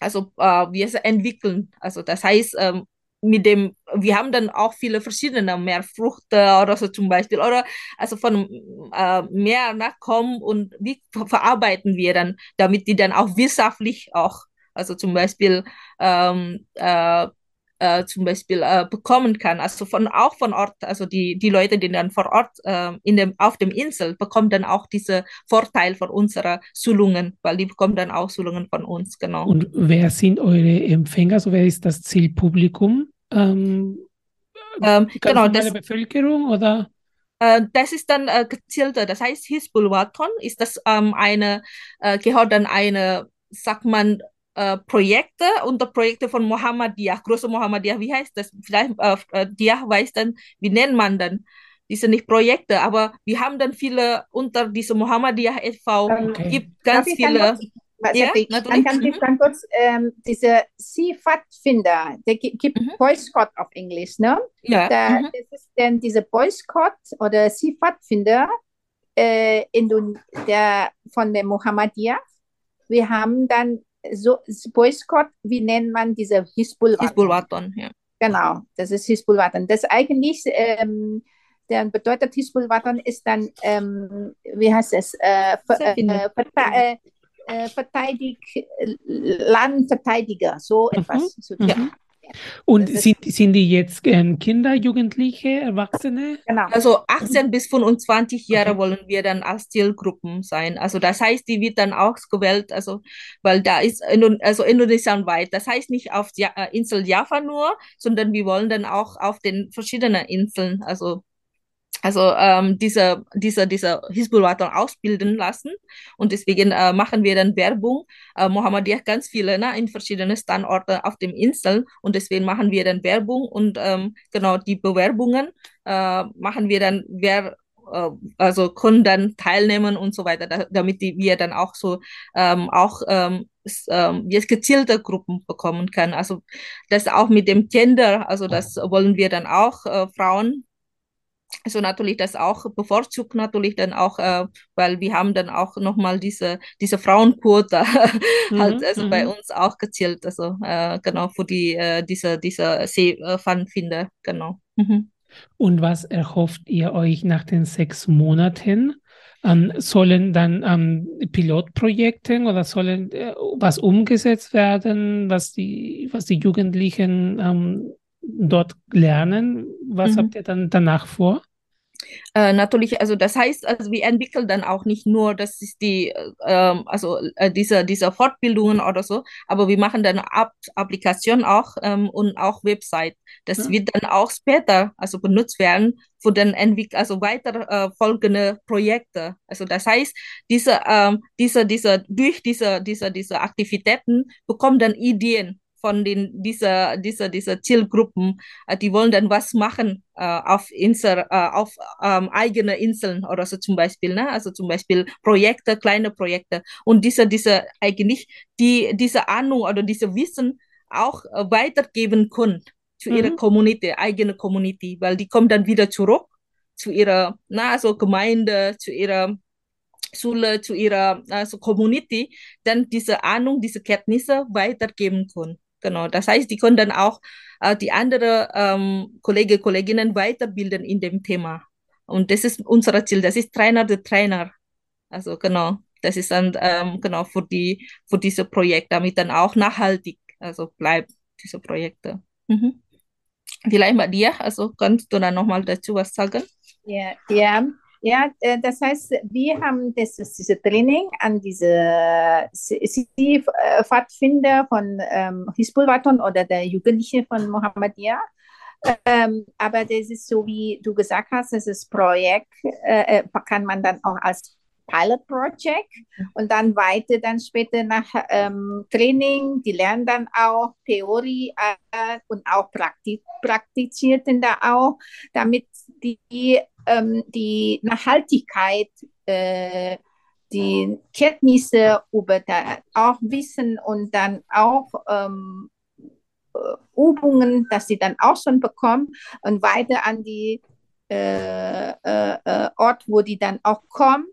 also äh, wir entwickeln. Also das heißt, ähm, mit dem, wir haben dann auch viele verschiedene mehr Früchte oder so zum Beispiel, oder also von äh, mehr nachkommen und wie verarbeiten wir dann, damit die dann auch wirtschaftlich auch, also zum Beispiel ähm, äh, äh, zum Beispiel äh, bekommen kann. Also von auch von Ort, also die, die Leute, die dann vor Ort äh, in dem, auf dem Insel bekommen dann auch diese Vorteil von unserer Schulungen, weil die bekommen dann auch Schulungen von uns, genau. Und wer sind eure Empfänger? Also wer ist das Zielpublikum? Ähm, ähm, genau, das, Bevölkerung oder? Äh, das ist dann äh, gezielter, das heißt Hisbulwaton ist das ähm, eine, äh, gehört dann eine, sagt man, äh, Projekte unter Projekte von Muhammadiyah, große Muhammadiyah, wie heißt das? Vielleicht äh, äh Dia weiß dann, wie nennt man dann? Die sind nicht Projekte, aber wir haben dann viele unter diese Muhammadiyah e.V. Okay. gibt ganz viele. Ja, dann kann ich dann kurz ähm, diese Sea-Pfadfinder, der gibt mhm. Boy Scout auf Englisch, ne? Ja. Da, mhm. Das ist dann diese Boy Scout oder Sea-Pfadfinder äh, in der, von der Muhammadiyah wir haben dann so Boykott, wie nennt man diese Hisbollah? Hisbollah, ja. Genau, das ist Hisbollah. Das eigentlich, ähm, dann bedeutet Hisbollah ist dann, ähm, wie heißt es, äh, äh, äh, äh, Verteidig, Landverteidiger, so mhm. etwas. So, mhm. Ja. Und sind, sind die jetzt ähm, Kinder, Jugendliche, Erwachsene? Genau. Also 18 bis 25 Jahre okay. wollen wir dann als Zielgruppen sein. Also das heißt, die wird dann auch gewählt, also weil da ist also Indonesien weit. Das heißt nicht auf die äh, Insel Java nur, sondern wir wollen dann auch auf den verschiedenen Inseln, also also ähm, diese, diese, diese Hisbollah ausbilden lassen. Und deswegen äh, machen wir dann Werbung. Äh, Mohammadiyah ganz viele ne, in verschiedenen Standorten auf dem Inseln. Und deswegen machen wir dann Werbung. Und ähm, genau die Bewerbungen äh, machen wir dann, wer äh, also können dann teilnehmen und so weiter, da, damit die, wir dann auch so ähm, auch ähm, ähm, jetzt gezielte Gruppen bekommen können. Also das auch mit dem Gender, also das wollen wir dann auch äh, Frauen also natürlich das auch bevorzugt natürlich dann auch, äh, weil wir haben dann auch nochmal diese, diese Frauenquote mhm, halt also mhm. bei uns auch gezählt, also äh, genau für die, äh, diese, diese Seepfannfinder, genau. Mhm. Und was erhofft ihr euch nach den sechs Monaten? Ähm, sollen dann ähm, Pilotprojekte oder sollen äh, was umgesetzt werden, was die, was die Jugendlichen ähm, dort lernen. Was mhm. habt ihr dann danach vor? Äh, natürlich, also das heißt, also wir entwickeln dann auch nicht nur, das ist die, ähm, also äh, diese, diese Fortbildungen oder so, aber wir machen dann App Applikation auch ähm, und auch Website. Das ja. wird dann auch später also benutzt werden für dann entwick also weiter äh, folgende Projekte. Also das heißt, diese, ähm, diese, diese, durch diese, diese, diese Aktivitäten bekommen dann Ideen von den dieser dieser dieser Zielgruppen, äh, die wollen dann was machen äh, auf Insel, äh, auf ähm, eigene Inseln oder so zum Beispiel, ne? Also zum Beispiel Projekte, kleine Projekte und diese diese eigentlich die diese Ahnung oder diese Wissen auch äh, weitergeben können zu mhm. ihrer Community, eigene Community, weil die kommen dann wieder zurück zu ihrer, na, also Gemeinde, zu ihrer Schule, zu ihrer also Community, dann diese Ahnung, diese Kenntnisse weitergeben können. Genau, das heißt, die können dann auch äh, die anderen ähm, Kollegen, Kolleginnen weiterbilden in dem Thema. Und das ist unser Ziel. Das ist Trainer der Trainer. Also genau, das ist dann ähm, genau für die für diese Projekte, damit dann auch nachhaltig also bleibt diese Projekte. Mhm. Vielleicht bei dir, also kannst du dann nochmal dazu was sagen? Ja, ja. Ja, äh, das heißt, wir haben das, diese Training an diese Pfadfinder von ähm, Hisbolwaton oder der Jugendliche von Mohammedia. Ähm, aber das ist so, wie du gesagt hast, das ist Projekt, äh, äh kann man dann auch als Pilot Project und dann weiter dann später nach ähm, Training, die lernen dann auch Theorie äh, und auch Praktik, praktizierten da auch, damit die ähm, die Nachhaltigkeit, äh, die Kenntnisse über da auch Wissen und dann auch ähm, äh, Übungen, dass sie dann auch schon bekommen und weiter an die äh, äh, äh, Ort, wo die dann auch kommen,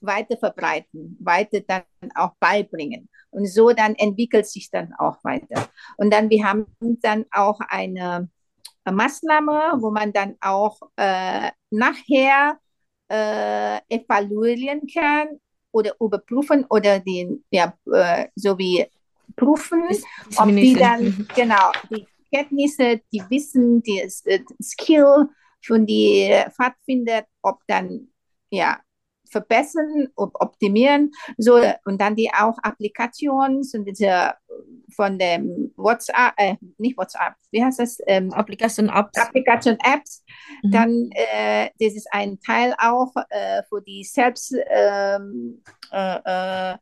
weiter verbreiten, weiter dann auch beibringen. Und so dann entwickelt sich dann auch weiter. Und dann, wir haben dann auch eine Maßnahme, wo man dann auch äh, nachher äh, evaluieren kann oder überprüfen oder den, ja, äh, so wie prüfen, ob die dann, mhm. genau, die Kenntnisse, die Wissen, die äh, Skill von die Pfadfinder, ob dann, ja, verbessern und optimieren. So, und dann die auch Applikationen sind diese von dem WhatsApp, äh, nicht WhatsApp, wie heißt das? Ähm, Applikation Apps. Applikation Apps. Mhm. Dann, äh, das ist ein Teil auch äh, für die selbst ähm, äh, äh,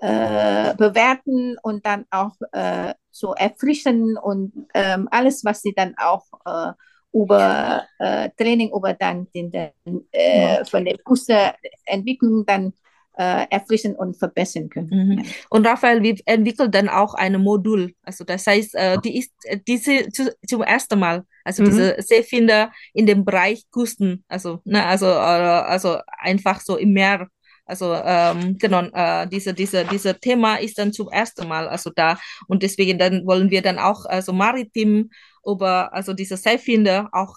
äh, bewerten und dann auch so erfrischen und ähm, alles, was sie dann auch über äh, Training, über dann den, äh, von der Kurseentwicklung dann äh, erfrischen und verbessern können. Mhm. Und Raphael, wir entwickeln dann auch ein Modul. Also das heißt, äh, die ist diese zu, zum ersten Mal, also mhm. diese Seefinder in dem Bereich Küsten, also ne, also äh, also einfach so im Meer Also ähm, genau, äh, diese, diese, diese Thema ist dann zum ersten Mal also da und deswegen dann wollen wir dann auch also maritim über also diese Seilfinder auch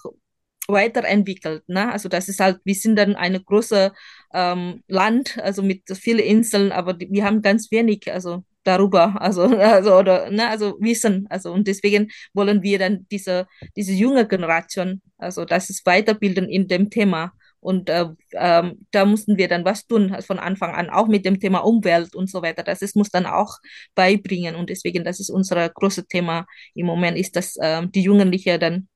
weiterentwickelt. Ne? Also das ist halt, wir sind dann eine große ähm, Land, also mit vielen Inseln, aber die, wir haben ganz wenig, also darüber, also, also oder ne, also Wissen, also und deswegen wollen wir dann diese diese junge Generation, also das ist weiterbilden in dem Thema und äh, äh, da mussten wir dann was tun also von Anfang an, auch mit dem Thema Umwelt und so weiter. Das ist, muss dann auch beibringen und deswegen, das ist unser großes Thema im Moment, ist, dass äh, die Jugendlichen dann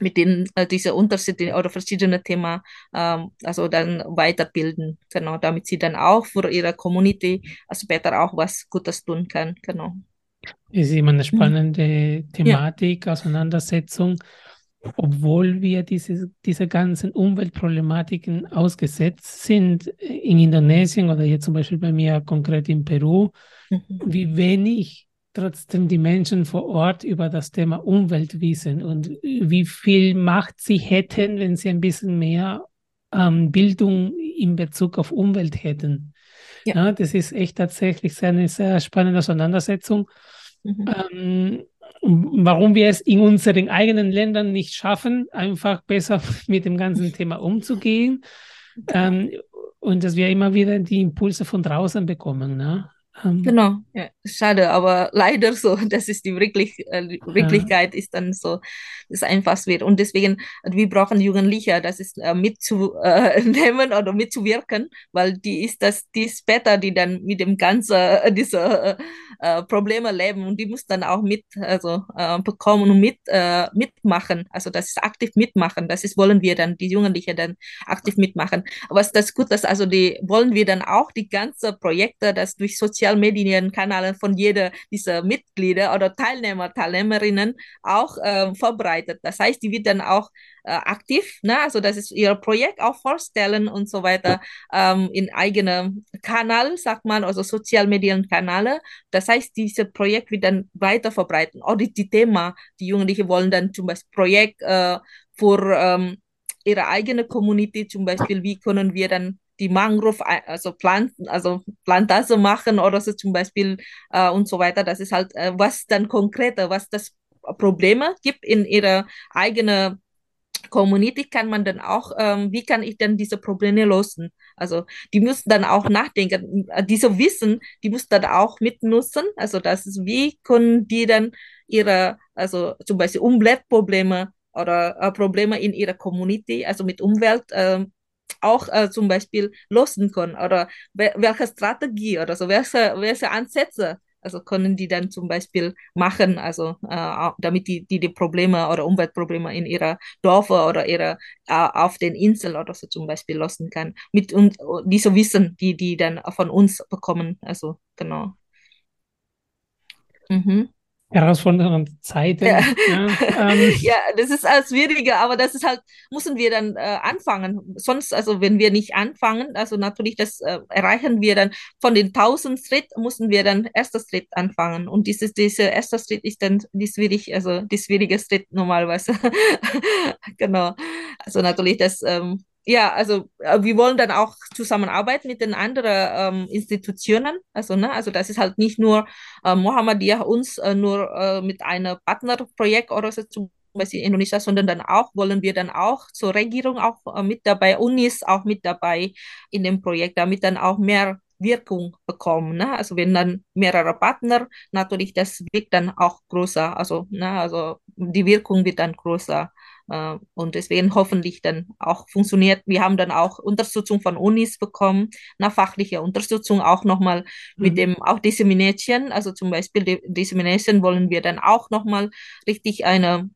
mit denen äh, diese Unterschiede oder verschiedene Themen ähm, also dann weiterbilden, genau, damit sie dann auch für ihre Community später auch was Gutes tun kann, genau. Ist immer eine mhm. spannende Thematik, ja. Auseinandersetzung, obwohl wir diese, diese ganzen Umweltproblematiken ausgesetzt sind in Indonesien oder hier zum Beispiel bei mir konkret in Peru, mhm. wie wenig trotzdem die Menschen vor Ort über das Thema Umwelt wissen und wie viel Macht sie hätten, wenn sie ein bisschen mehr ähm, Bildung in Bezug auf Umwelt hätten. Ja. ja. das ist echt tatsächlich eine sehr spannende Auseinandersetzung. Mhm. Ähm, warum wir es in unseren eigenen Ländern nicht schaffen, einfach besser mit dem ganzen Thema umzugehen. Ähm, und dass wir immer wieder die Impulse von draußen bekommen. Ne? Ähm, genau, ja, schade, aber leider so, das ist die Wirklich, äh, Wirklichkeit, ja. ist dann so, das einfach wird. Und deswegen, wir brauchen Jugendliche, das ist äh, mitzunehmen äh, oder mitzuwirken, weil die ist das, die später, die dann mit dem ganzen, äh, diese äh, Probleme leben und die muss dann auch mit, also äh, bekommen und mit, äh, mitmachen. Also das ist aktiv mitmachen, das ist, wollen wir dann, die Jugendlichen dann aktiv mitmachen. Was das gut ist, also die wollen wir dann auch die ganzen Projekte, das durch soziale Medienkanäle von jeder dieser Mitglieder oder Teilnehmer, Teilnehmerinnen auch äh, vorbereitet. Das heißt, die wird dann auch aktiv, ne? also das ist ihr Projekt auch vorstellen und so weiter ähm, in eigenem Kanal, sagt man, also Sozialmedienkanäle. Das heißt, dieses Projekt wird dann weiter verbreiten. Oder die Thema, die Jugendlichen wollen dann zum Beispiel Projekt äh, für ähm, ihre eigene Community, zum Beispiel, wie können wir dann die Mangrove, also Planten, also Plantage machen oder so zum Beispiel äh, und so weiter. Das ist halt, äh, was dann konkreter, was das Probleme gibt in ihrer eigenen Community, kann man dann auch, ähm, wie kann ich denn diese Probleme lösen? Also die müssen dann auch nachdenken, diese Wissen, die muss dann auch mitnutzen. Also das ist, wie können die dann ihre, also zum Beispiel Umweltprobleme oder äh, Probleme in ihrer Community, also mit Umwelt, äh, auch äh, zum Beispiel lösen können oder welche Strategie oder so, welche, welche Ansätze also können die dann zum Beispiel machen, also äh, damit die, die die Probleme oder Umweltprobleme in ihrer Dörfer oder ihrer äh, auf den Inseln oder so zum Beispiel lösen kann. Mit und diese Wissen, die die dann von uns bekommen, also genau. Mhm herausfordernden Zeiten. Ja. Ja, ähm. ja, das ist alles schwieriger, aber das ist halt, müssen wir dann äh, anfangen. Sonst, also wenn wir nicht anfangen, also natürlich, das äh, erreichen wir dann von den 1000 Schritt, müssen wir dann erster Schritt anfangen. Und dieses, dieser erste Schritt ist dann die schwierig, also die schwierige Schritt normalerweise. genau. Also natürlich, das ähm, ja, also äh, wir wollen dann auch zusammenarbeiten mit den anderen ähm, Institutionen. Also, ne, also das ist halt nicht nur äh, Mohammedia uns äh, nur äh, mit einem Partnerprojekt oder so zum Beispiel in Indonesia, sondern dann auch wollen wir dann auch zur Regierung auch äh, mit dabei, Unis auch mit dabei in dem Projekt, damit dann auch mehr Wirkung bekommen. Ne? Also wenn dann mehrere Partner, natürlich das wirkt dann auch größer. Also, ne, also die Wirkung wird dann größer. Äh, und deswegen hoffentlich dann auch funktioniert. Wir haben dann auch Unterstützung von Unis bekommen, eine fachliche Unterstützung auch nochmal mhm. mit dem auch Dissemination. Also zum Beispiel Dissemination wollen wir dann auch nochmal richtig eine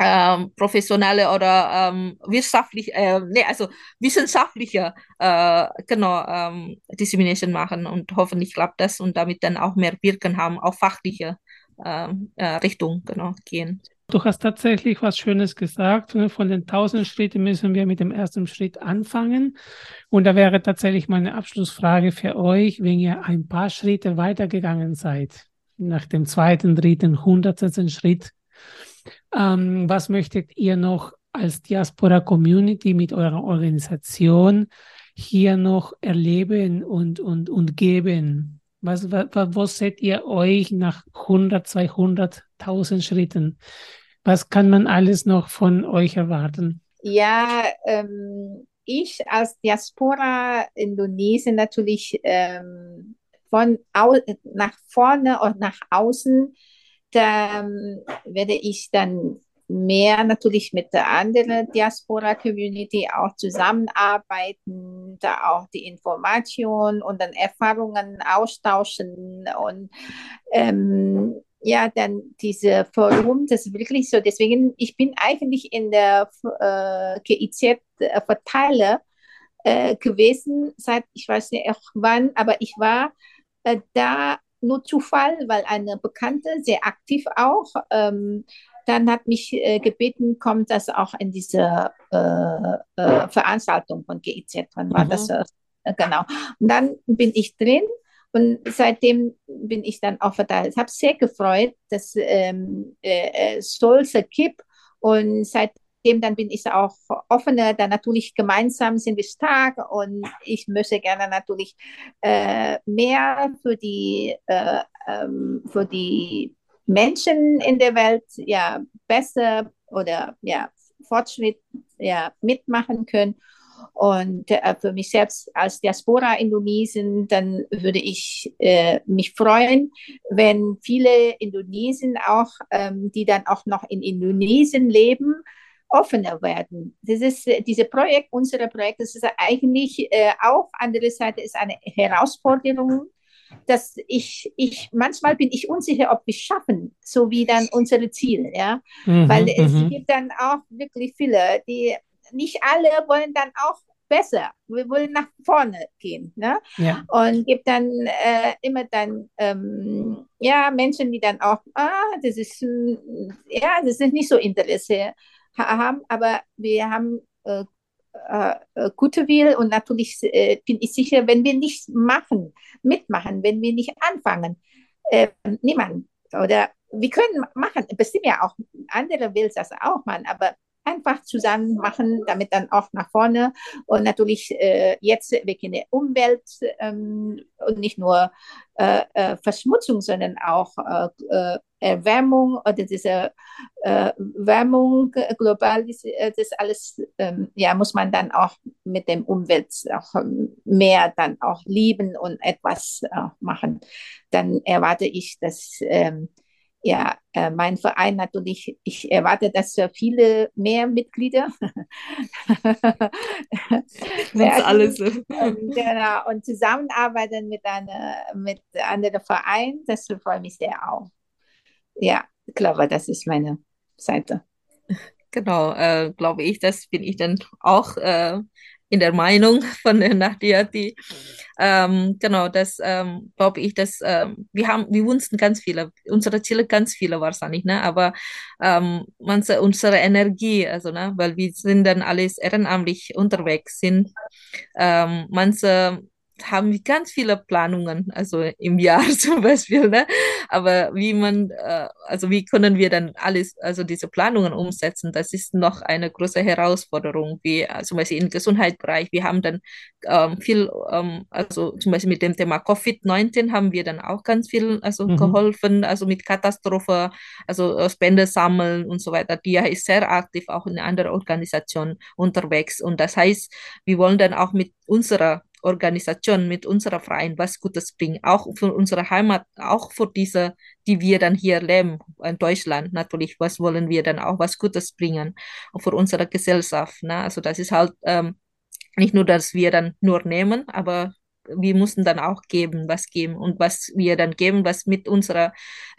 ähm, professionelle oder ähm, wissenschaftlich, äh, nee, also wissenschaftliche äh, genau ähm, Dissemination machen und hoffentlich klappt das und damit dann auch mehr Wirken haben, auf fachliche äh, äh, Richtung genau gehen. Du hast tatsächlich was Schönes gesagt. Von den tausend Schritten müssen wir mit dem ersten Schritt anfangen. Und da wäre tatsächlich meine Abschlussfrage für euch, wenn ihr ein paar Schritte weitergegangen seid, nach dem zweiten, dritten, hundertsten Schritt, ähm, was möchtet ihr noch als Diaspora Community mit eurer Organisation hier noch erleben und, und, und geben? Was, was, wo seht ihr euch nach 100, 200, 1000 Schritten? Was kann man alles noch von euch erwarten? Ja, ähm, ich als Diaspora Indonesien natürlich ähm, von nach vorne und nach außen, da ähm, werde ich dann mehr natürlich mit der anderen Diaspora-Community auch zusammenarbeiten, da auch die Informationen und dann Erfahrungen austauschen und ähm, ja, dann diese Forum, das ist wirklich so. Deswegen, ich bin eigentlich in der äh, GIZ-Verteiler äh, gewesen, seit ich weiß nicht auch wann, aber ich war äh, da nur Zufall, weil eine Bekannte, sehr aktiv auch, ähm, dann hat mich äh, gebeten, kommt das auch in diese äh, äh, Veranstaltung von GIZ. Wann war mhm. das? Äh, genau. Und dann bin ich drin und seitdem bin ich dann auch verteilt. Ich habe sehr gefreut, dass ähm, äh, äh Stolze Kipp und seitdem dann bin ich auch offener. Dann natürlich gemeinsam sind wir stark und ich möchte gerne natürlich äh, mehr für die, äh, ähm, für die Menschen in der Welt ja besser oder ja Fortschritt ja mitmachen können. Und äh, für mich selbst als Diaspora Indonesien, dann würde ich äh, mich freuen, wenn viele Indonesen auch, ähm, die dann auch noch in Indonesien leben, offener werden. Das ist äh, dieses Projekt, unser Projekt, das ist eigentlich äh, auch andere Seite ist eine Herausforderung, dass ich, ich manchmal bin ich unsicher, ob wir es schaffen, so wie dann unsere Ziele, ja, mhm, weil es mhm. gibt dann auch wirklich viele, die nicht alle wollen dann auch besser. Wir wollen nach vorne gehen. Ne? Ja. Und gibt dann äh, immer dann ähm, ja, Menschen, die dann auch, ah, das ist, ja, das ist nicht so Interesse haben, aber wir haben äh, äh, äh, gute Will und natürlich äh, bin ich sicher, wenn wir nicht machen, mitmachen, wenn wir nicht anfangen, äh, niemand oder wir können machen, bestimmt ja auch andere will das auch machen, aber einfach zusammen machen, damit dann auch nach vorne und natürlich äh, jetzt wegen der Umwelt ähm, und nicht nur äh, äh, Verschmutzung, sondern auch äh, äh, Erwärmung oder diese äh, Wärmung global, das alles ähm, ja, muss man dann auch mit dem Umwelt auch mehr dann auch lieben und etwas machen. Dann erwarte ich, dass ähm, ja, äh, mein Verein natürlich, ich erwarte, dass äh, viele mehr Mitglieder. Wenn es alles so. genau, und zusammenarbeiten mit einer mit anderen Verein, das freut mich sehr auch. Ja, ich glaube, das ist meine Seite. Genau, äh, glaube ich, das bin ich dann auch äh, in der Meinung von der Nahdiati. Ähm, genau, das ähm, glaube ich, dass ähm, wir haben, wir wünschen ganz viele, unsere Ziele ganz viele wahrscheinlich, ne? Aber ähm, manche, unsere Energie, also ne, weil wir sind dann alles ehrenamtlich unterwegs sind, ähm, manche haben wir ganz viele Planungen, also im Jahr zum Beispiel, ne? Aber wie man, äh, also wie können wir dann alles, also diese Planungen umsetzen, das ist noch eine große Herausforderung, wie äh, zum Beispiel im Gesundheitsbereich. Wir haben dann ähm, viel, ähm, also zum Beispiel mit dem Thema Covid-19 haben wir dann auch ganz viel also mhm. geholfen, also mit Katastrophe, also äh, Spende sammeln und so weiter. DIA ist sehr aktiv auch in anderen Organisationen unterwegs und das heißt, wir wollen dann auch mit unserer Organisation, mit unserer Verein was Gutes bringen, auch für unsere Heimat, auch für diese, die wir dann hier leben, in Deutschland natürlich, was wollen wir dann auch was Gutes bringen und für unsere Gesellschaft. Ne? Also das ist halt ähm, nicht nur, dass wir dann nur nehmen, aber wir mussten dann auch geben, was geben und was wir dann geben, was mit unserer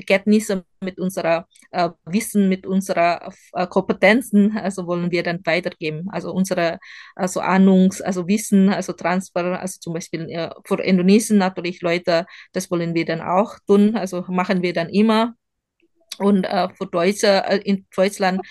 Kenntnisse, mit unserer äh, Wissen, mit unserer äh, Kompetenzen, also wollen wir dann weitergeben. Also unsere also Ahnungs, also Wissen, also Transfer, also zum Beispiel äh, für Indonesien natürlich Leute, das wollen wir dann auch tun, also machen wir dann immer. Und äh, für Deutsche äh, in Deutschland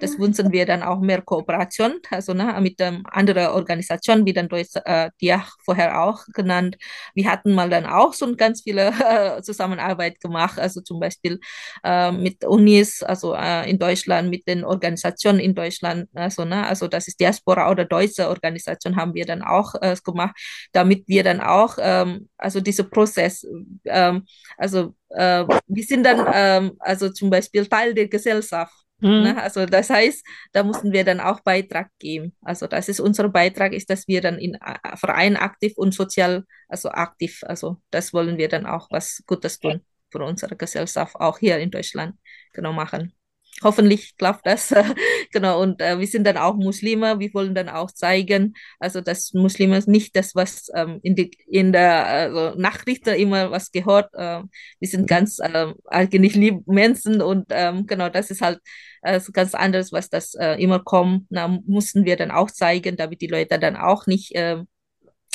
das wünschen wir dann auch mehr Kooperation, also ne, mit ähm, anderen Organisationen, wie dann durch äh, die vorher auch genannt. Wir hatten mal dann auch so ganz viele äh, Zusammenarbeit gemacht, also zum Beispiel äh, mit Unis, also äh, in Deutschland, mit den Organisationen in Deutschland, also ne, also das ist Diaspora oder deutsche Organisation haben wir dann auch äh, gemacht, damit wir dann auch, ähm, also dieser Prozess, ähm, also äh, wir sind dann ähm, also zum Beispiel Teil der Gesellschaft. Mhm. Ne? Also das heißt, da mussten wir dann auch Beitrag geben. Also das ist unser Beitrag, ist, dass wir dann in äh, Vereinen aktiv und sozial, also aktiv, also das wollen wir dann auch was Gutes tun für unsere Gesellschaft, auch hier in Deutschland genau machen hoffentlich klappt das. genau, und äh, wir sind dann auch Muslime, wir wollen dann auch zeigen, also dass Muslime nicht das, was ähm, in, die, in der also Nachrichten immer was gehört, äh, wir sind ganz äh, eigentlich lieb Menschen und ähm, genau, das ist halt äh, ganz anderes, was das äh, immer kommt. Na, mussten wir dann auch zeigen, damit die Leute dann auch nicht äh,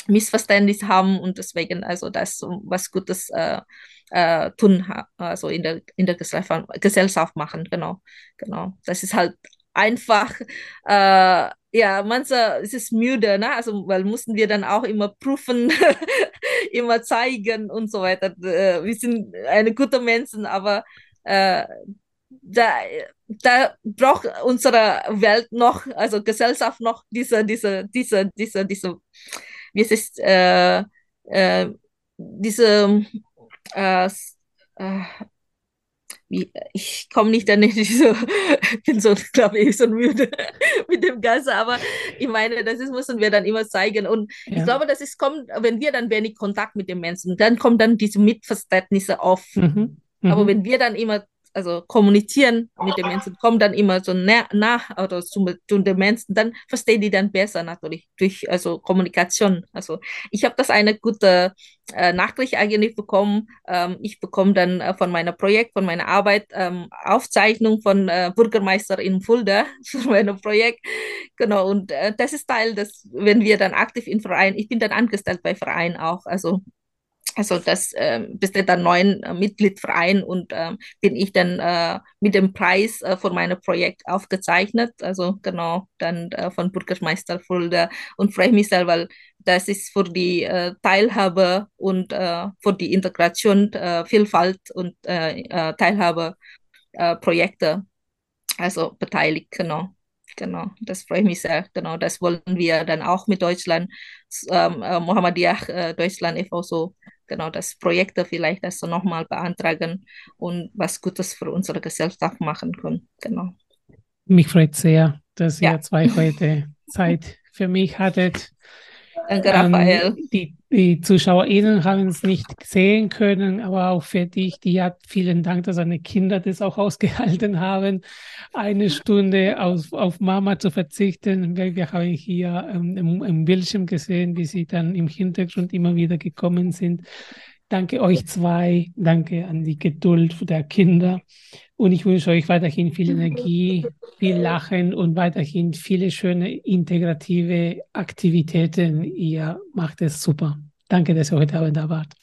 Missverständnis haben und deswegen also das was Gutes äh, äh, tun, also in der, in der Gesellschaft machen, genau, genau. Das ist halt einfach, äh, ja, ist es müde, ne? Also, weil mussten wir dann auch immer prüfen, immer zeigen und so weiter. Äh, wir sind eine gute Menschen, aber äh, da, da braucht unsere Welt noch, also Gesellschaft noch diese, diese, diese, diese, diese, wie es ist, äh, äh, diese äh, äh, wie, ich komme nicht an diese, bin so, glaube ich, so müde mit dem Ganzen, aber ich meine, das ist, müssen wir dann immer zeigen. Und ja. ich glaube, das ist, kommt, wenn wir dann wenig Kontakt mit den Menschen, dann kommen dann diese Mitverständnisse auf. Mhm. Mhm. Aber wenn wir dann immer also kommunizieren mit den Menschen, kommen dann immer so nah, nach oder zu, zu den Menschen, dann verstehen die dann besser natürlich durch also Kommunikation. Also ich habe das eine gute äh, Nachricht eigentlich bekommen. Ähm, ich bekomme dann äh, von meinem Projekt, von meiner Arbeit ähm, Aufzeichnung von äh, Bürgermeister in Fulda für mein Projekt. Genau, und äh, das ist Teil des, wenn wir dann aktiv im Verein, ich bin dann angestellt bei Verein auch, also also das äh, bist du dann neuen äh, Mitgliedverein und äh, bin ich dann äh, mit dem Preis äh, von meinem Projekt aufgezeichnet. Also genau, dann äh, von Bürgermeister Fulda und freue mich sehr, weil das ist für die äh, Teilhabe und äh, für die Integration, Vielfalt und Teilhabe Projekte, also beteiligt, genau. Genau, das freut mich sehr. Genau, das wollen wir dann auch mit Deutschland, ähm, äh, Mohammadiyah äh, Deutschland e.V. so genau das Projekte vielleicht also nochmal beantragen und was Gutes für unsere Gesellschaft machen können. Genau. Mich freut sehr, dass ja. ihr zwei heute Zeit für mich hattet. Danke, Raphael. Ähm, die, die ZuschauerInnen haben es nicht sehen können, aber auch für dich, die hat vielen Dank, dass deine Kinder das auch ausgehalten haben, eine Stunde auf, auf Mama zu verzichten. Wir, wir haben hier ähm, im, im Bildschirm gesehen, wie sie dann im Hintergrund immer wieder gekommen sind. Danke euch zwei, danke an die Geduld der Kinder und ich wünsche euch weiterhin viel Energie, viel Lachen und weiterhin viele schöne integrative Aktivitäten. Ihr macht es super. Danke, dass ihr heute Abend da wart.